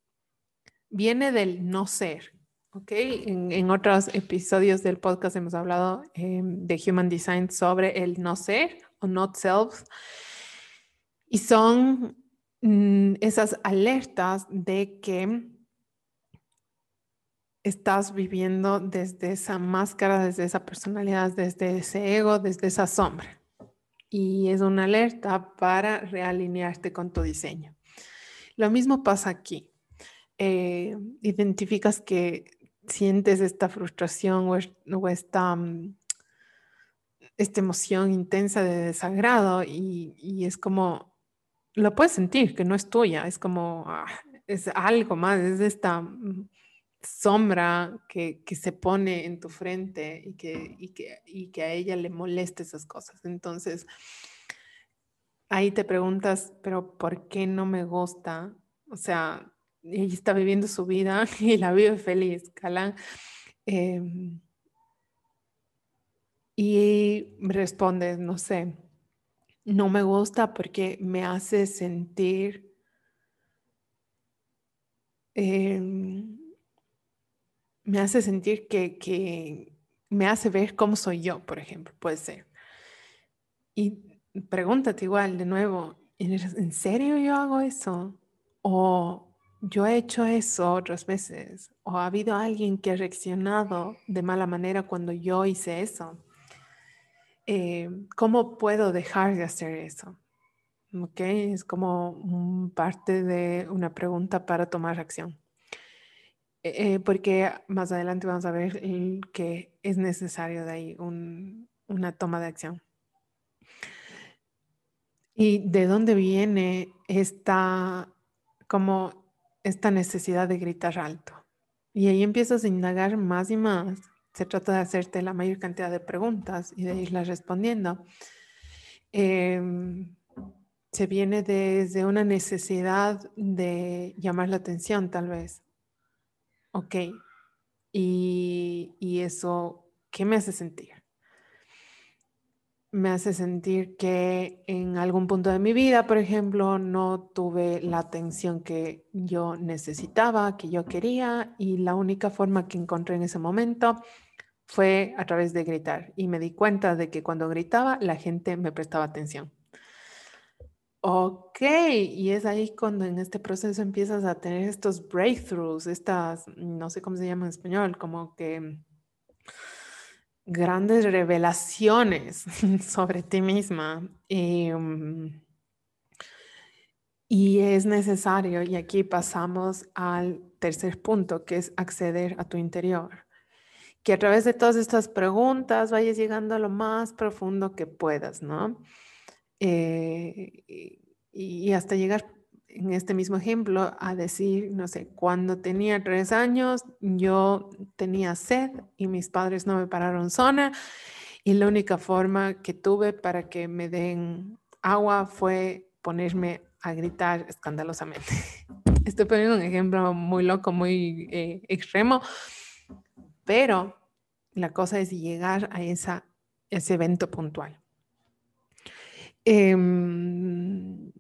viene del no ser. ¿ok? En, otros episodios del podcast hemos hablado em, de Human Design sobre el no ser o not self. Y son esas alertas de que estás viviendo desde esa máscara, desde esa personalidad, desde ese ego, desde esa sombra. Y es una alerta para realinearte con tu diseño. Lo mismo pasa aquí. Eh, identificas que sientes esta frustración o, esta, mm, esta emoción intensa de desagrado y es como lo puedes sentir, que no es tuya, es como, ah, es algo más, es esta mm, sombra que, se pone en tu frente y que, que, y que a ella le molesta esas cosas. Entonces, ahí te preguntas, pero ¿por qué no me gusta? O sea, ella está viviendo su vida [LAUGHS] y la vive feliz, Calán. Em, y respondes, no sé, no me gusta porque me hace sentir em, me hace sentir que, me hace ver cómo soy yo, por ejemplo, puede ser. Y pregúntate igual de nuevo, ¿en serio yo hago eso? ¿O yo he hecho eso otras veces? ¿O ha habido alguien que ha reaccionado de mala manera cuando yo hice eso? Eh, ¿cómo puedo dejar de hacer eso? ¿Ok? Es como parte de una pregunta para tomar acción. Eh, eh, porque más adelante vamos a ver que es necesario de ahí una toma de acción. ¿Y de dónde viene esta, como esta necesidad de gritar alto? Y ahí empiezas a indagar más y más se trata de hacerte la mayor cantidad de preguntas y de irlas respondiendo. Em, se viene desde una necesidad de llamar la atención, tal vez. Ok. Y, y eso, ¿qué me hace sentir? me hace sentir que en algún punto de mi vida, por ejemplo, no tuve la atención que yo necesitaba, que yo quería, y la única forma que encontré en ese momento fue a través de gritar. Y me di cuenta de que cuando gritaba, la gente me prestaba atención. Ok, y es ahí cuando en este proceso empiezas a tener estos breakthroughs, estas, no sé cómo se llama en español, como que grandes revelaciones [LAUGHS] sobre ti misma. Em, y es necesario, y aquí pasamos al tercer punto, que es acceder a tu interior. Que a través de todas estas preguntas vayas llegando a lo más profundo que puedas, ¿no? Eh, y hasta llegar en este mismo ejemplo, a decir, no sé, cuando tenía tres años, yo tenía sed y mis padres no me pararon zona y la única forma que tuve para que me den agua fue ponerme a gritar escandalosamente. [LAUGHS] Estoy poniendo un ejemplo muy loco, muy eh, extremo, pero la cosa es llegar a esa, ese evento puntual. Em,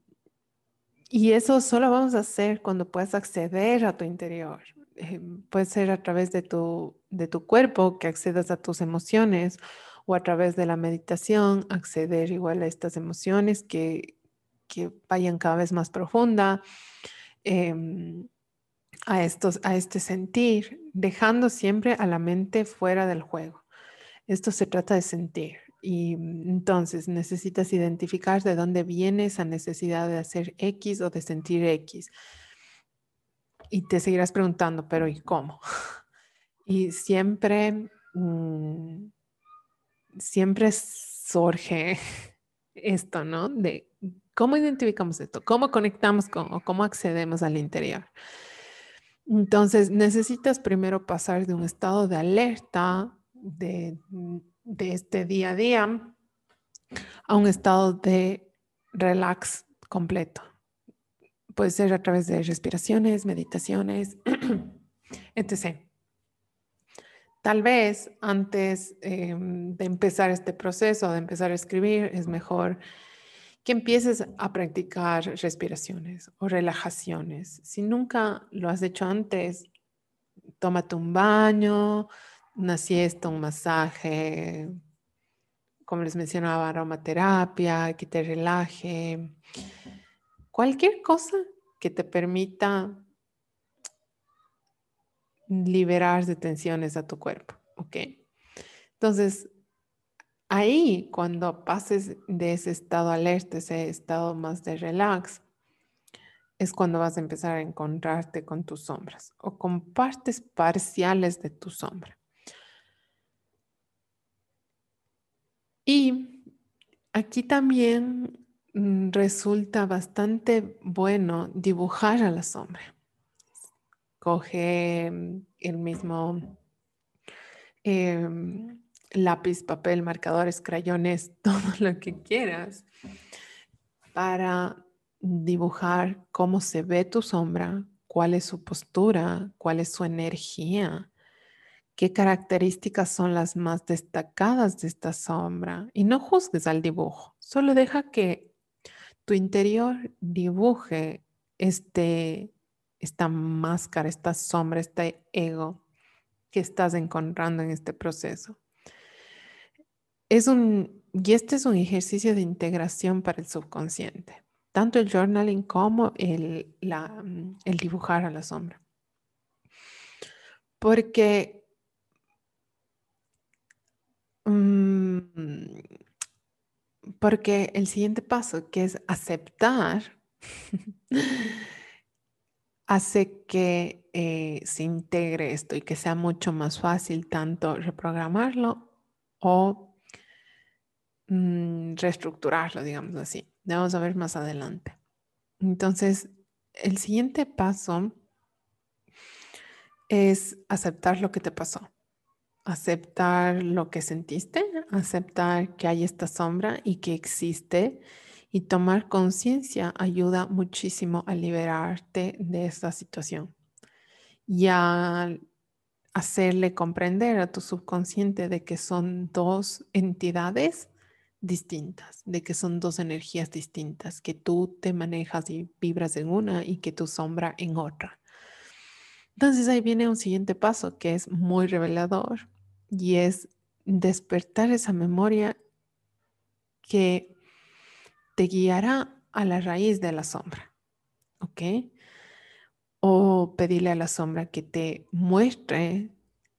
y eso solo vamos a hacer cuando puedas acceder a tu interior. Eh, puede ser a través de tu, de tu cuerpo, que accedas a tus emociones, o a través de la meditación, acceder igual a estas emociones que, que vayan cada vez más profunda, em, a, estos, a este sentir, dejando siempre a la mente fuera del juego. Esto se trata de sentir. Y mm, entonces necesitas identificar de dónde viene esa necesidad de hacer X o de sentir X. Y te seguirás preguntando, pero ¿y cómo? [LAUGHS] Y siempre, mm, siempre surge [LAUGHS] esto, ¿no? De cómo identificamos esto, cómo conectamos con o cómo accedemos al interior. Entonces, necesitas primero pasar de un estado de alerta, de mm, de este día a día a un estado de relax completo. Puede ser a través de respiraciones, meditaciones, [CLEARS THROAT] etc. Tal vez antes em, de empezar este proceso, de empezar a escribir, es mejor que empieces a practicar respiraciones o relajaciones. Si nunca lo has hecho antes, tómate un baño, una siesta, un masaje, como les mencionaba, aromaterapia, que te relaje, cualquier cosa que te permita liberar de tensiones a tu cuerpo, ¿ok? Entonces, ahí cuando pases de ese estado alerta, ese estado más de relax, es cuando vas a empezar a encontrarte con tus sombras o con partes parciales de tu sombra. Y aquí también mm, resulta bastante bueno dibujar a la sombra. Coge el mismo em, lápiz, papel, marcadores, crayones, [LAUGHS] todo lo que quieras para dibujar cómo se ve tu sombra, cuál es su postura, cuál es su energía, qué características son las más destacadas de esta sombra y no juzgues al dibujo, solo deja que tu interior dibuje este, esta máscara, esta sombra, este ego que estás encontrando en este proceso. Es un, y este es un ejercicio de integración para el subconsciente, tanto el journaling como el, la, el dibujar a la sombra. Porque Mm, porque el siguiente paso, que es aceptar, [LAUGHS] hace que eh, se integre esto y que sea mucho más fácil tanto reprogramarlo o mm, reestructurarlo, digamos así. Vamos a ver más adelante. Entonces, el siguiente paso es aceptar lo que te pasó aceptar lo que sentiste, aceptar que hay esta sombra y que existe y tomar conciencia ayuda muchísimo a liberarte de esta situación y a hacerle comprender a tu subconsciente de que son dos entidades distintas, de que son dos energías distintas, que tú te manejas y vibras en una y que tu sombra en otra. Entonces ahí viene un siguiente paso que es muy revelador y es despertar esa memoria que te guiará a la raíz de la sombra. ¿Ok? O pedirle a la sombra que te muestre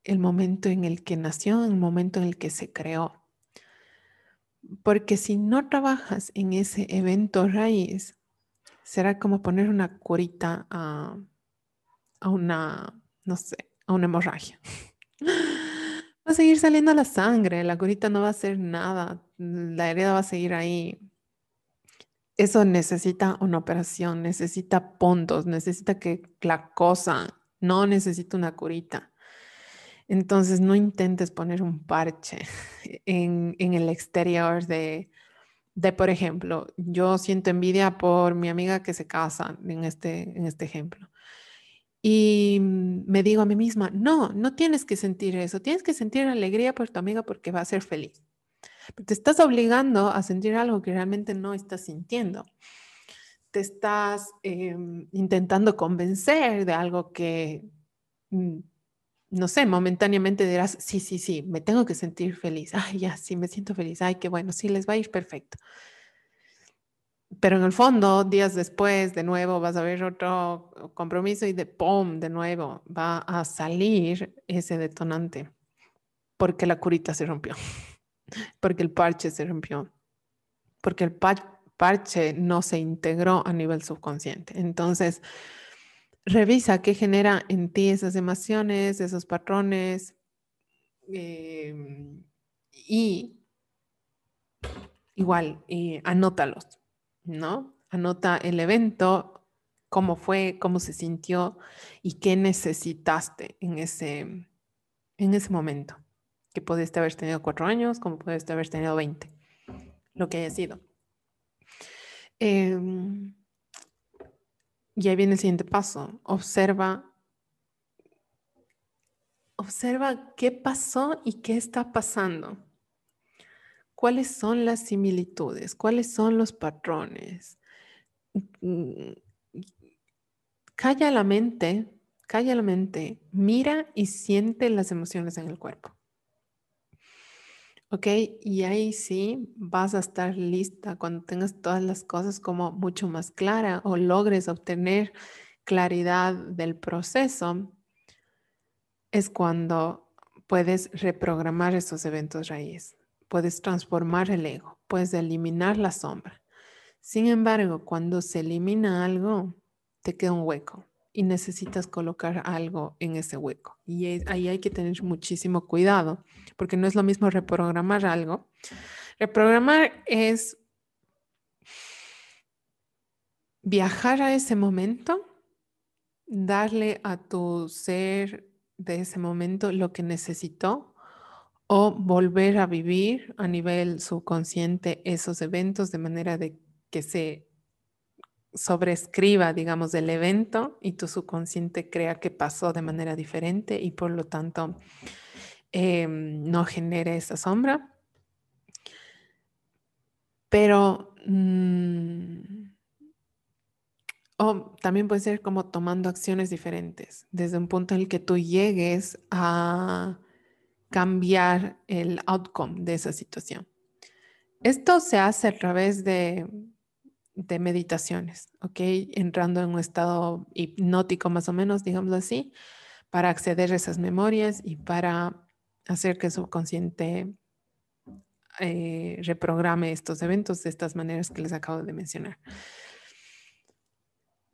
el momento en el que nació, el momento en el que se creó. Porque si no trabajas en ese evento raíz, será como poner una curita a, a una, no sé, a una hemorragia. [LAUGHS] Va a seguir saliendo la sangre, la curita no va a hacer nada, la herida va a seguir ahí. Eso necesita una operación, necesita puntos, necesita que la cosa, no necesita una curita. Entonces no intentes poner un parche [LAUGHS] en, el exterior de, por ejemplo, yo siento envidia por mi amiga que se casa en este, en este ejemplo. Y me digo a mí misma, no, no tienes que sentir eso, tienes que sentir alegría por tu amiga porque va a ser feliz. te estás obligando a sentir algo que realmente no estás sintiendo. Te estás em, intentando convencer de algo que, mm, no sé, momentáneamente dirás, sí, sí, sí, me tengo que sentir feliz. Ay, ya, sí, me siento feliz. Ay, qué bueno, sí, les va a ir perfecto pero en el fondo, días después, de nuevo vas a ver otro compromiso y de ¡pum! De nuevo va a salir ese detonante porque la curita se rompió, [LAUGHS] porque el parche se rompió, porque el parche no se integró a nivel subconsciente. Entonces, revisa qué genera en ti esas emociones, esos patrones em, y igual, eh, anótalos ¿no? Anota el evento, cómo fue, cómo se sintió y qué necesitaste en ese, en ese momento. Que pudiste haber tenido cuatro años, como pudiste haber tenido 20, lo que haya sido. Em, y ahí viene el siguiente paso. Observa, observa qué pasó y qué está pasando cuáles son las similitudes, cuáles son los patrones. Calla la mente, calla la mente, mira y siente las emociones en el cuerpo. ¿Ok? Y ahí sí vas a estar lista cuando tengas todas las cosas como mucho más clara o logres obtener claridad del proceso, es cuando puedes reprogramar esos eventos raíz puedes transformar el ego, puedes eliminar la sombra. Sin embargo, cuando se elimina algo, te queda un hueco y necesitas colocar algo en ese hueco. Y ahí hay que tener muchísimo cuidado, porque no es lo mismo reprogramar algo. Reprogramar es viajar a ese momento, darle a tu ser de ese momento lo que necesitó o volver a vivir a nivel subconsciente esos eventos de manera de que se sobrescriba, digamos, el evento y tu subconsciente crea que pasó de manera diferente y por lo tanto em, no genere esa sombra. Pero, mm, o también puede ser como tomando acciones diferentes, desde un punto en el que tú llegues a cambiar el outcome de esa situación. Esto se hace a través de, de meditaciones, ¿ok? Entrando en un estado hipnótico más o menos, digamos así, para acceder a esas memorias y para hacer que el subconsciente eh, reprograme estos eventos de estas maneras que les acabo de mencionar.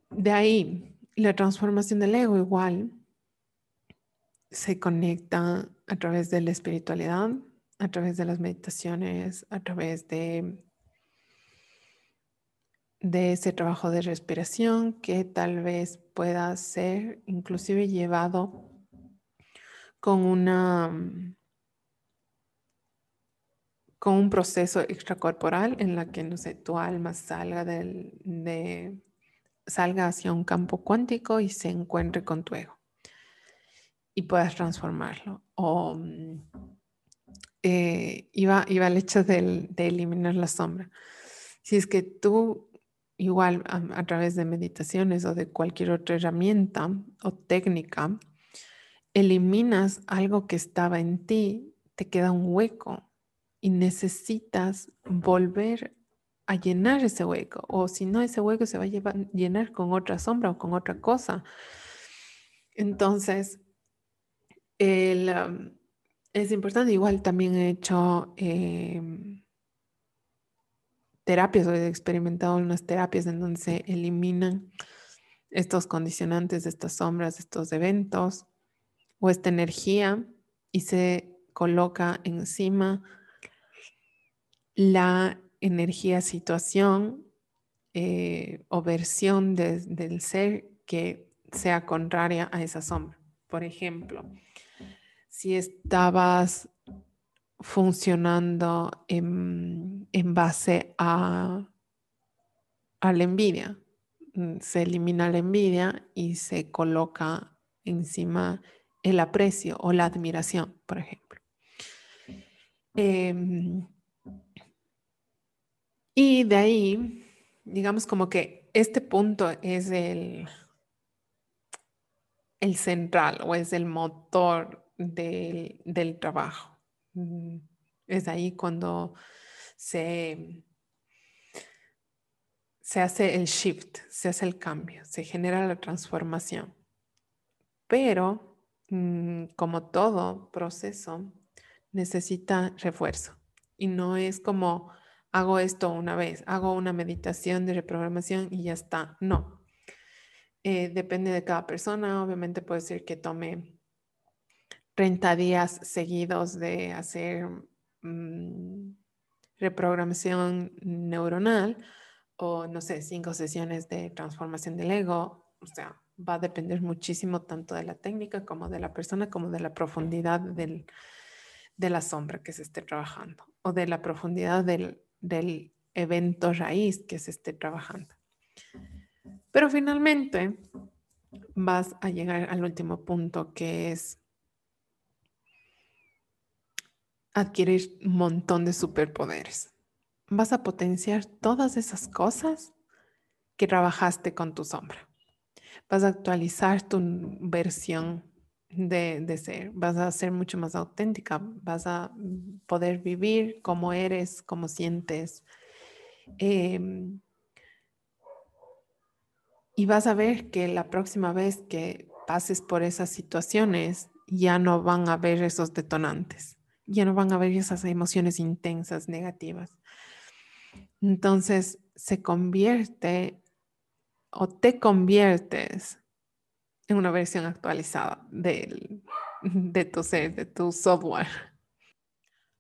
De ahí, la transformación del ego igual se conecta a través de la espiritualidad, a través de las meditaciones, a través de, de ese trabajo de respiración que tal vez pueda ser inclusive llevado con una con un proceso extracorporal en la que, no sé, tu alma salga, del, de, salga hacia un campo cuántico y se encuentre con tu ego y puedas transformarlo. O mm, eh, iba, iba al hecho de, eliminar la sombra. Si es que tú, igual a, través de meditaciones o de cualquier otra herramienta o técnica, eliminas algo que estaba en ti, te queda un hueco y necesitas volver a llenar ese hueco. O si no, ese hueco se va a llenar con otra sombra o con otra cosa. Entonces, el, es importante, igual también he hecho em, terapias o he experimentado unas terapias en donde se eliminan estos condicionantes, estas sombras, estos eventos o esta energía y se coloca encima la energía, situación eh, o versión del ser que sea contraria a esa sombra. Por ejemplo, si estabas funcionando en, base a, a la envidia. Mm, se elimina la envidia y se coloca encima el aprecio o la admiración, por ejemplo. Em, y de ahí, digamos como que este punto es el, el central o es el motor del, trabajo. Es ahí cuando se, se hace el shift, se hace el cambio, se genera la transformación. Pero, mm, como todo proceso, necesita refuerzo. Y no es como hago esto una vez, hago una meditación de reprogramación y ya está. No. Eh, depende de cada persona. Obviamente puede ser que tome 30 días seguidos de hacer mm, reprogramación neuronal o, no sé, cinco sesiones de transformación del ego. O sea, va a depender muchísimo tanto de la técnica como de la persona, como de la profundidad del, de la sombra que se esté trabajando o de la profundidad del, del evento raíz que se esté trabajando. Pero finalmente vas a llegar al último punto que es adquirir un montón de superpoderes. Vas a potenciar todas esas cosas que trabajaste con tu sombra. Vas a actualizar tu versión de, ser. Vas a ser mucho más auténtica. Vas a poder vivir como eres, como sientes. Em, y vas a ver que la próxima vez que pases por esas situaciones ya no van a haber esos detonantes ya no van a haber esas emociones intensas, negativas. Entonces se convierte o te conviertes en una versión actualizada de tu ser, de tu software.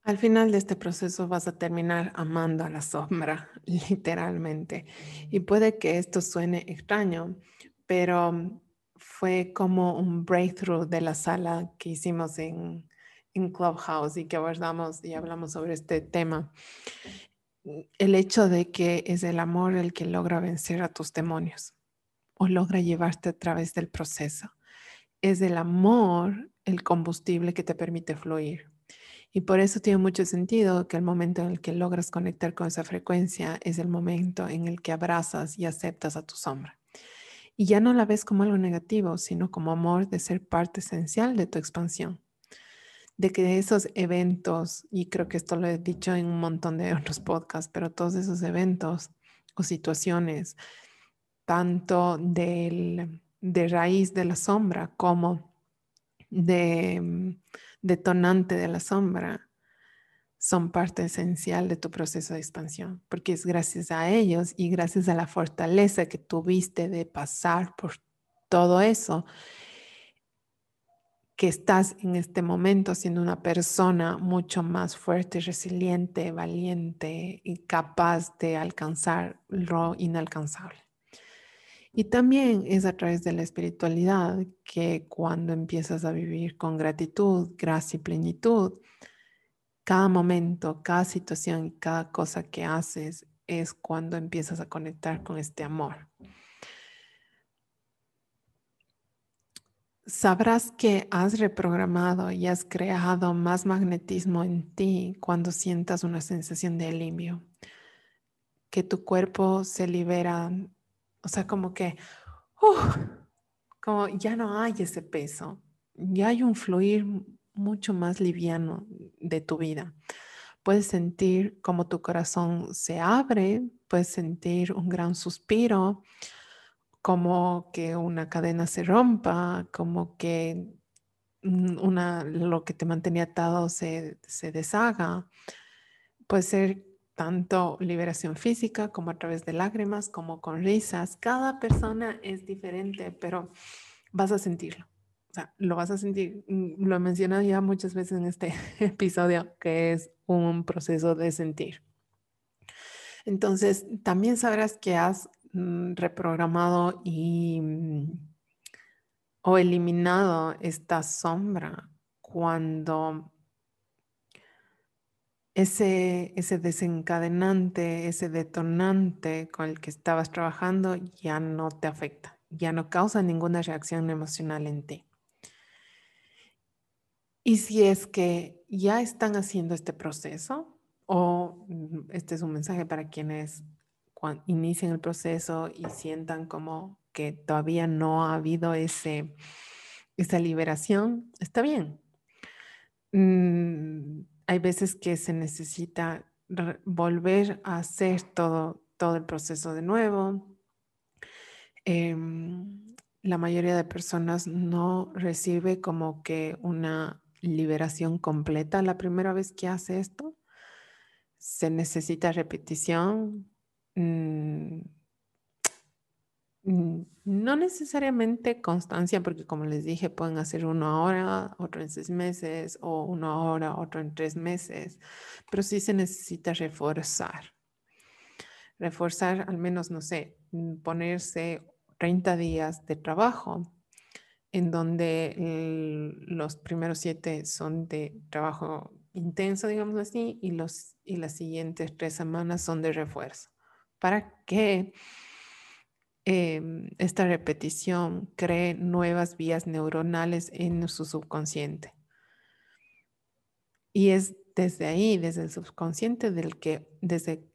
Al final de este proceso vas a terminar amando a la sombra, [LAUGHS] literalmente. Y puede que esto suene extraño, pero fue como un breakthrough de la sala que hicimos en, en Clubhouse y que abordamos y hablamos sobre este tema, el hecho de que es el amor el que logra vencer a tus demonios o logra llevarte a través del proceso. Es el amor el combustible que te permite fluir. Y por eso tiene mucho sentido que el momento en el que logras conectar con esa frecuencia es el momento en el que abrazas y aceptas a tu sombra. Y ya no la ves como algo negativo, sino como amor de ser parte esencial de tu expansión de que esos eventos, y creo que esto lo he dicho en un montón de [LAUGHS] otros podcasts, pero todos esos eventos o situaciones, tanto del, de raíz de la sombra como de mm, detonante de la sombra, son parte esencial de tu proceso de expansión, porque es gracias a ellos y gracias a la fortaleza que tuviste de pasar por todo eso que estás en este momento siendo una persona mucho más fuerte, resiliente, valiente y capaz de alcanzar lo inalcanzable. Y también es a través de la espiritualidad que cuando empiezas a vivir con gratitud, gracia y plenitud, cada momento, cada situación cada cosa que haces es cuando empiezas a conectar con este amor. Sabrás que has reprogramado y has creado más magnetismo en ti cuando sientas una sensación de alivio, que tu cuerpo se libera, o sea, como que, como ya no hay ese peso, ya hay un fluir mucho más liviano de tu vida. Puedes sentir como tu corazón se abre, puedes sentir un gran suspiro, como que una cadena se rompa, como que una, lo que te mantenía atado se, se deshaga. Puede ser tanto liberación física como a través de lágrimas, como con risas. Cada persona es diferente, pero vas a sentirlo. O sea, lo vas a sentir, mm, lo he mencionado ya muchas veces en este [LAUGHS] episodio, que es un proceso de sentir. Entonces, también sabrás que has mm, reprogramado y mm, o eliminado esta sombra cuando ese, ese desencadenante, ese detonante con el que estabas trabajando ya no te afecta, ya no causa ninguna reacción emocional en ti. Y si es que ya están haciendo este proceso, o mm, este es un mensaje para quienes inician el proceso y sientan como que todavía no ha habido ese, esa liberación, está bien. Mm, hay veces que se necesita volver a hacer todo, todo el proceso de nuevo. Em, la mayoría de personas no recibe como que una liberación completa la primera vez que hace esto. Se necesita repetición. Mm, mm, no necesariamente constancia, porque como les dije, pueden hacer uno ahora, otro en seis meses, o uno ahora, otro en tres meses, pero sí se necesita reforzar. Reforzar al menos, no sé, mm, ponerse 30 días de trabajo en donde los primeros siete son de trabajo intenso, digamos así, y, los, y las siguientes tres semanas son de refuerzo, para que em, esta repetición cree nuevas vías neuronales en su subconsciente. Y es desde ahí, desde el subconsciente, del que, desde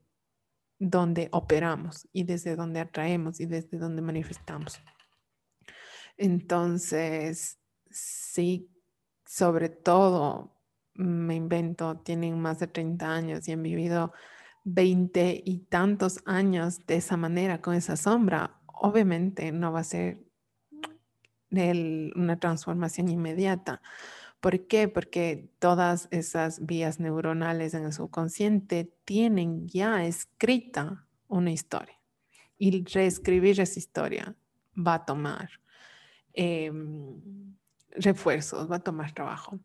donde operamos y desde donde atraemos y desde donde manifestamos. Entonces, sí, sobre todo, me invento, tienen más de 30 años y han vivido 20 y tantos años de esa manera, con esa sombra, obviamente no va a ser una transformación inmediata. ¿Por qué? Porque todas esas vías neuronales en el subconsciente tienen ya escrita una historia y reescribir esa historia va a tomar Em, refuerzos, va a tomar trabajo.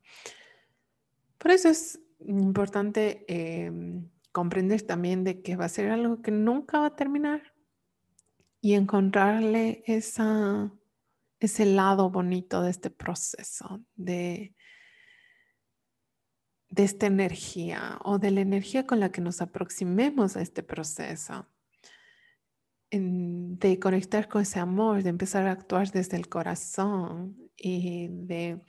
Por eso es importante em, comprender también de que va a ser algo que nunca va a terminar y encontrarle esa, ese lado bonito de este proceso, de, de esta energía o de la energía con la que nos aproximemos a este proceso de conectar con ese amor, de empezar a actuar desde el corazón y de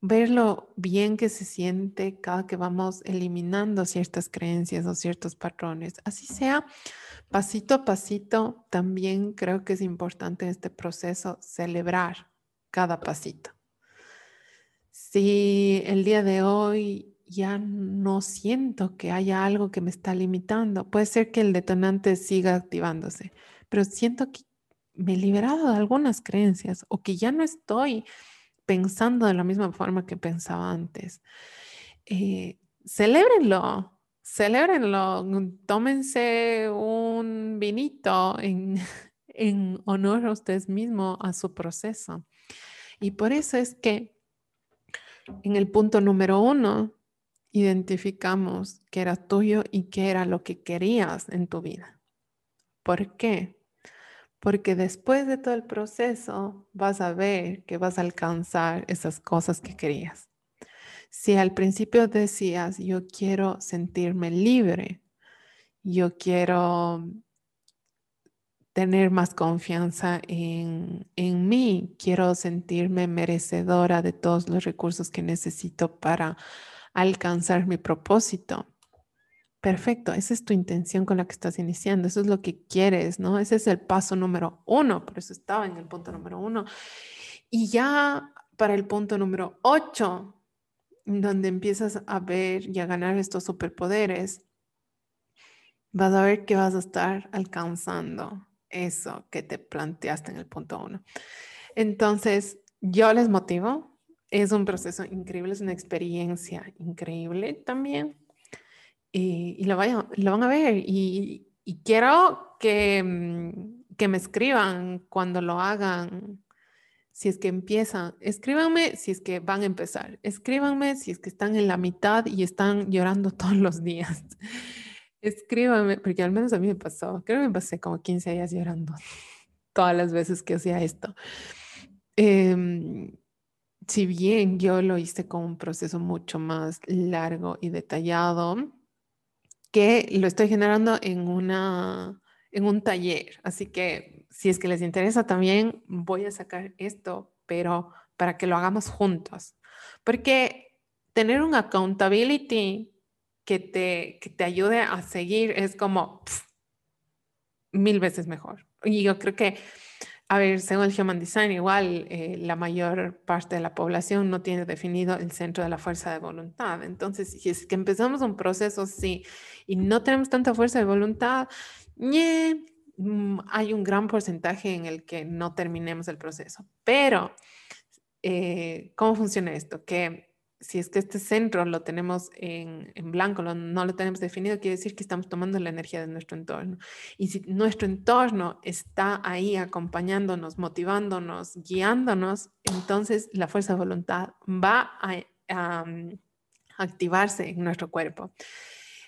ver lo bien que se siente cada que vamos eliminando ciertas creencias o ciertos patrones. Así sea, pasito a pasito, también creo que es importante en este proceso celebrar cada pasito. Si el día de hoy ya no siento que haya algo que me está limitando. Puede ser que el detonante siga activándose, pero siento que me he liberado de algunas creencias o que ya no estoy pensando de la misma forma que pensaba antes. Eh, celébrenlo, celébrenlo, tómense un vinito en, [LAUGHS] en honor a ustedes mismos, a su proceso. Y por eso es que en el punto número uno identificamos qué era tuyo y qué era lo que querías en tu vida. ¿Por qué? Porque después de todo el proceso vas a ver que vas a alcanzar esas cosas que querías. Si al principio decías, yo quiero sentirme libre, yo quiero tener más confianza en, en, mí, quiero sentirme merecedora de todos los recursos que necesito para alcanzar mi propósito. Perfecto, esa es tu intención con la que estás iniciando, eso es lo que quieres, ¿no? Ese es el paso número uno, por eso estaba en el punto número uno. Y ya para el punto número ocho, donde empiezas a ver y a ganar estos superpoderes, vas a ver que vas a estar alcanzando eso que te planteaste en el punto uno. Entonces, yo les motivo, es un proceso increíble, es una experiencia increíble también y, lo, lo, van a ver. Y, quiero que, mm, que, me escriban cuando lo hagan, si es que empiezan. Escríbanme si es que van a empezar. Escríbanme si es que están en la mitad y están llorando [LAUGHS] todos los días. Escríbanme, porque al menos a mí me pasó. Creo que me pasé como 15 días llorando [LAUGHS] todas las veces que hacía esto. Em, si bien yo lo hice con un proceso mucho más largo y detallado, que lo estoy generando en, una, en un taller. Así que si es que les interesa también, voy a sacar esto, pero para que lo hagamos juntos. Porque tener un accountability que te, que te ayude a seguir es como mil veces mejor. Y yo creo que a ver, según el Human Design, igual eh, la mayor parte de la población no tiene definido el centro de la fuerza de voluntad. Entonces, si es que empezamos un proceso así y no tenemos tanta fuerza de voluntad, mm, hay un gran porcentaje en el que no terminemos el proceso. Pero, eh, ¿cómo funciona esto? Que si es que este centro lo tenemos en, blanco, no lo tenemos definido, quiere decir que estamos tomando la energía de nuestro entorno. Y si nuestro entorno está ahí acompañándonos, motivándonos, guiándonos, entonces la fuerza de voluntad va a, mm, activarse en nuestro cuerpo.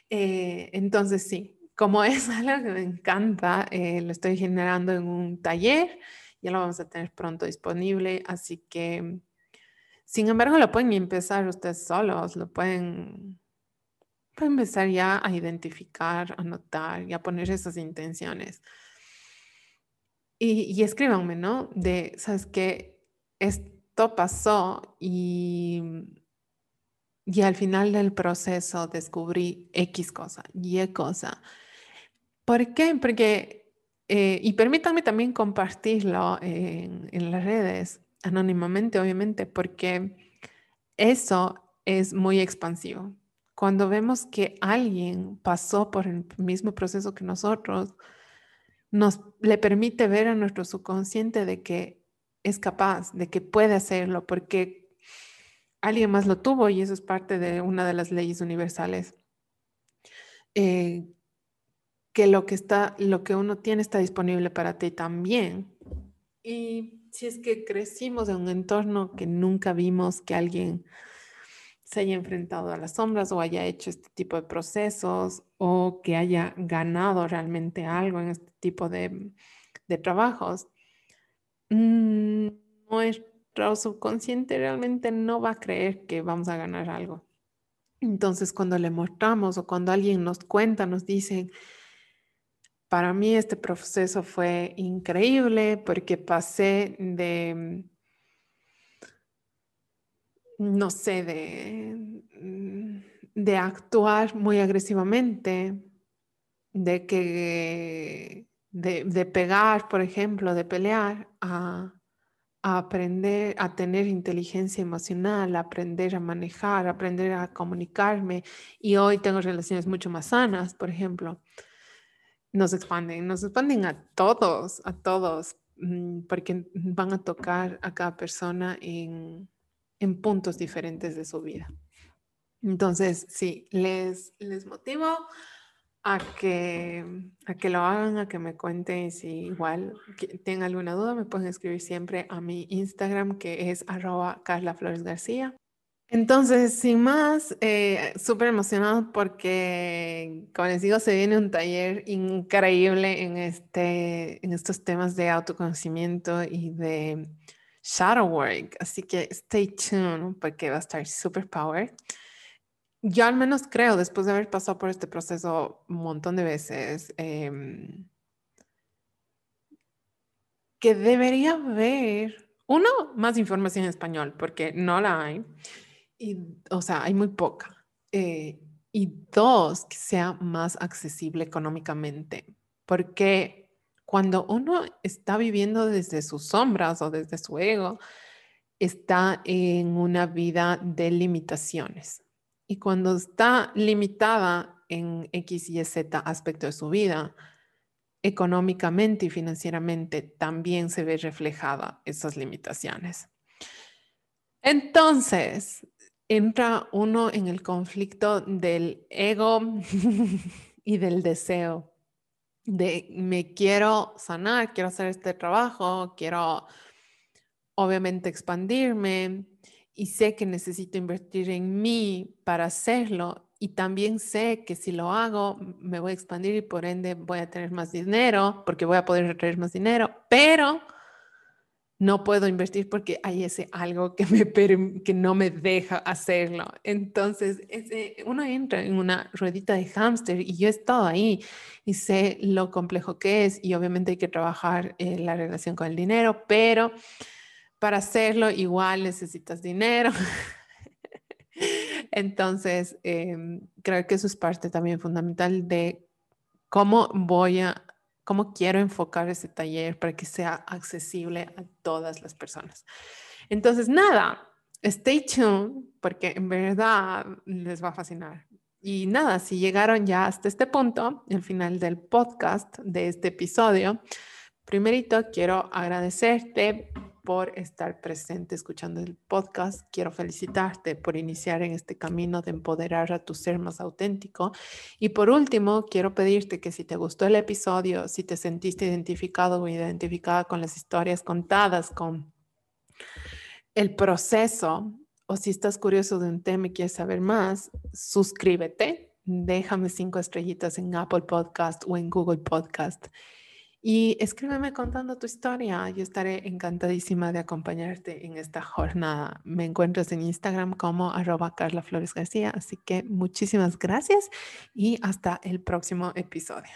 Eh, entonces sí, como es [LAUGHS] algo que me encanta, eh, lo estoy generando en un taller, ya lo vamos a tener pronto disponible, así que sin embargo, lo pueden empezar ustedes solos, lo pueden, pueden empezar ya a identificar, a notar y a poner esas intenciones. Y, y escríbanme, ¿no? De, ¿sabes qué? Esto pasó y, y al final del proceso descubrí X cosa, Y cosa. ¿Por qué? Porque, eh, y permítanme también compartirlo en, en las redes anónimamente, obviamente, porque eso es muy expansivo. Cuando vemos que alguien pasó por el mismo proceso que nosotros, nos le permite ver a nuestro subconsciente de que es capaz, de que puede hacerlo, porque alguien más lo tuvo y eso es parte de una de las leyes universales. Eh, que lo que está, lo que uno tiene está disponible para ti también. Y si es que crecimos en un entorno que nunca vimos que alguien se haya enfrentado a las sombras o haya hecho este tipo de procesos o que haya ganado realmente algo en este tipo de, trabajos, mm, nuestro subconsciente realmente no va a creer que vamos a ganar algo. Entonces, cuando le mostramos o cuando alguien nos cuenta, nos dicen, para mí este proceso fue increíble porque pasé de, no sé, de, mm, de actuar muy agresivamente, de que de, pegar, por ejemplo, de pelear, a, a, aprender a tener inteligencia emocional, a aprender a manejar, a aprender a comunicarme. Y hoy tengo relaciones mucho más sanas, por ejemplo nos expanden, nos expanden a todos, a todos, mm, porque van a tocar a cada persona en, en puntos diferentes de su vida. Entonces, sí, les, les motivo a que, a que lo hagan, a que me cuenten si igual tienen alguna duda, me pueden escribir siempre a mi Instagram que es arroba Carla Flores García. Entonces, sin más, eh, súper emocionado porque, como les digo, se viene un taller increíble en, este, en estos temas de autoconocimiento y de shadow work. Así que stay tuned porque va a estar super power. Yo al menos creo, después de haber pasado por este proceso un montón de veces, em, que debería haber, uno, más información en español, porque no la hay. Y, o sea, hay muy poca. Eh, y dos, que sea más accesible económicamente, porque cuando uno está viviendo desde sus sombras o desde su ego, está en una vida de limitaciones. Y cuando está limitada en X y Z aspecto de su vida, económicamente y financieramente también se ve reflejada esas limitaciones. Entonces, entra uno en el conflicto del ego [LAUGHS] y del deseo, de me quiero sanar, quiero hacer este trabajo, quiero obviamente expandirme y sé que necesito invertir en mí para hacerlo y también sé que si lo hago, me voy a expandir y por ende voy a tener más dinero, porque voy a poder traer más dinero, pero no puedo invertir porque hay ese algo que, me, que no me deja hacerlo. Entonces, uno entra en una ruedita de hámster y yo he ahí y sé lo complejo que es y obviamente hay que trabajar en la relación con el dinero, pero para hacerlo igual necesitas dinero. [LAUGHS] Entonces, em, creo que eso es parte también fundamental de cómo voy a, cómo quiero enfocar ese taller para que sea accesible a todas las personas. Entonces, nada, stay tuned porque en verdad les va a fascinar. Y nada, si llegaron ya hasta este punto, el final del podcast de este episodio, primerito quiero agradecerte por estar presente escuchando el podcast. Quiero felicitarte por iniciar en este camino de empoderar a tu ser más auténtico. Y por último, quiero pedirte que si te gustó el episodio, si te sentiste identificado o identificada con las historias contadas, con el proceso, o si estás curioso de un tema y quieres saber más, suscríbete, déjame cinco estrellitas en Apple Podcast o en Google Podcast y escríbeme contando tu historia. Yo estaré encantadísima de acompañarte en esta jornada. Me encuentras en Instagram como arroba Carla Flores García. Así que muchísimas gracias y hasta el próximo episodio.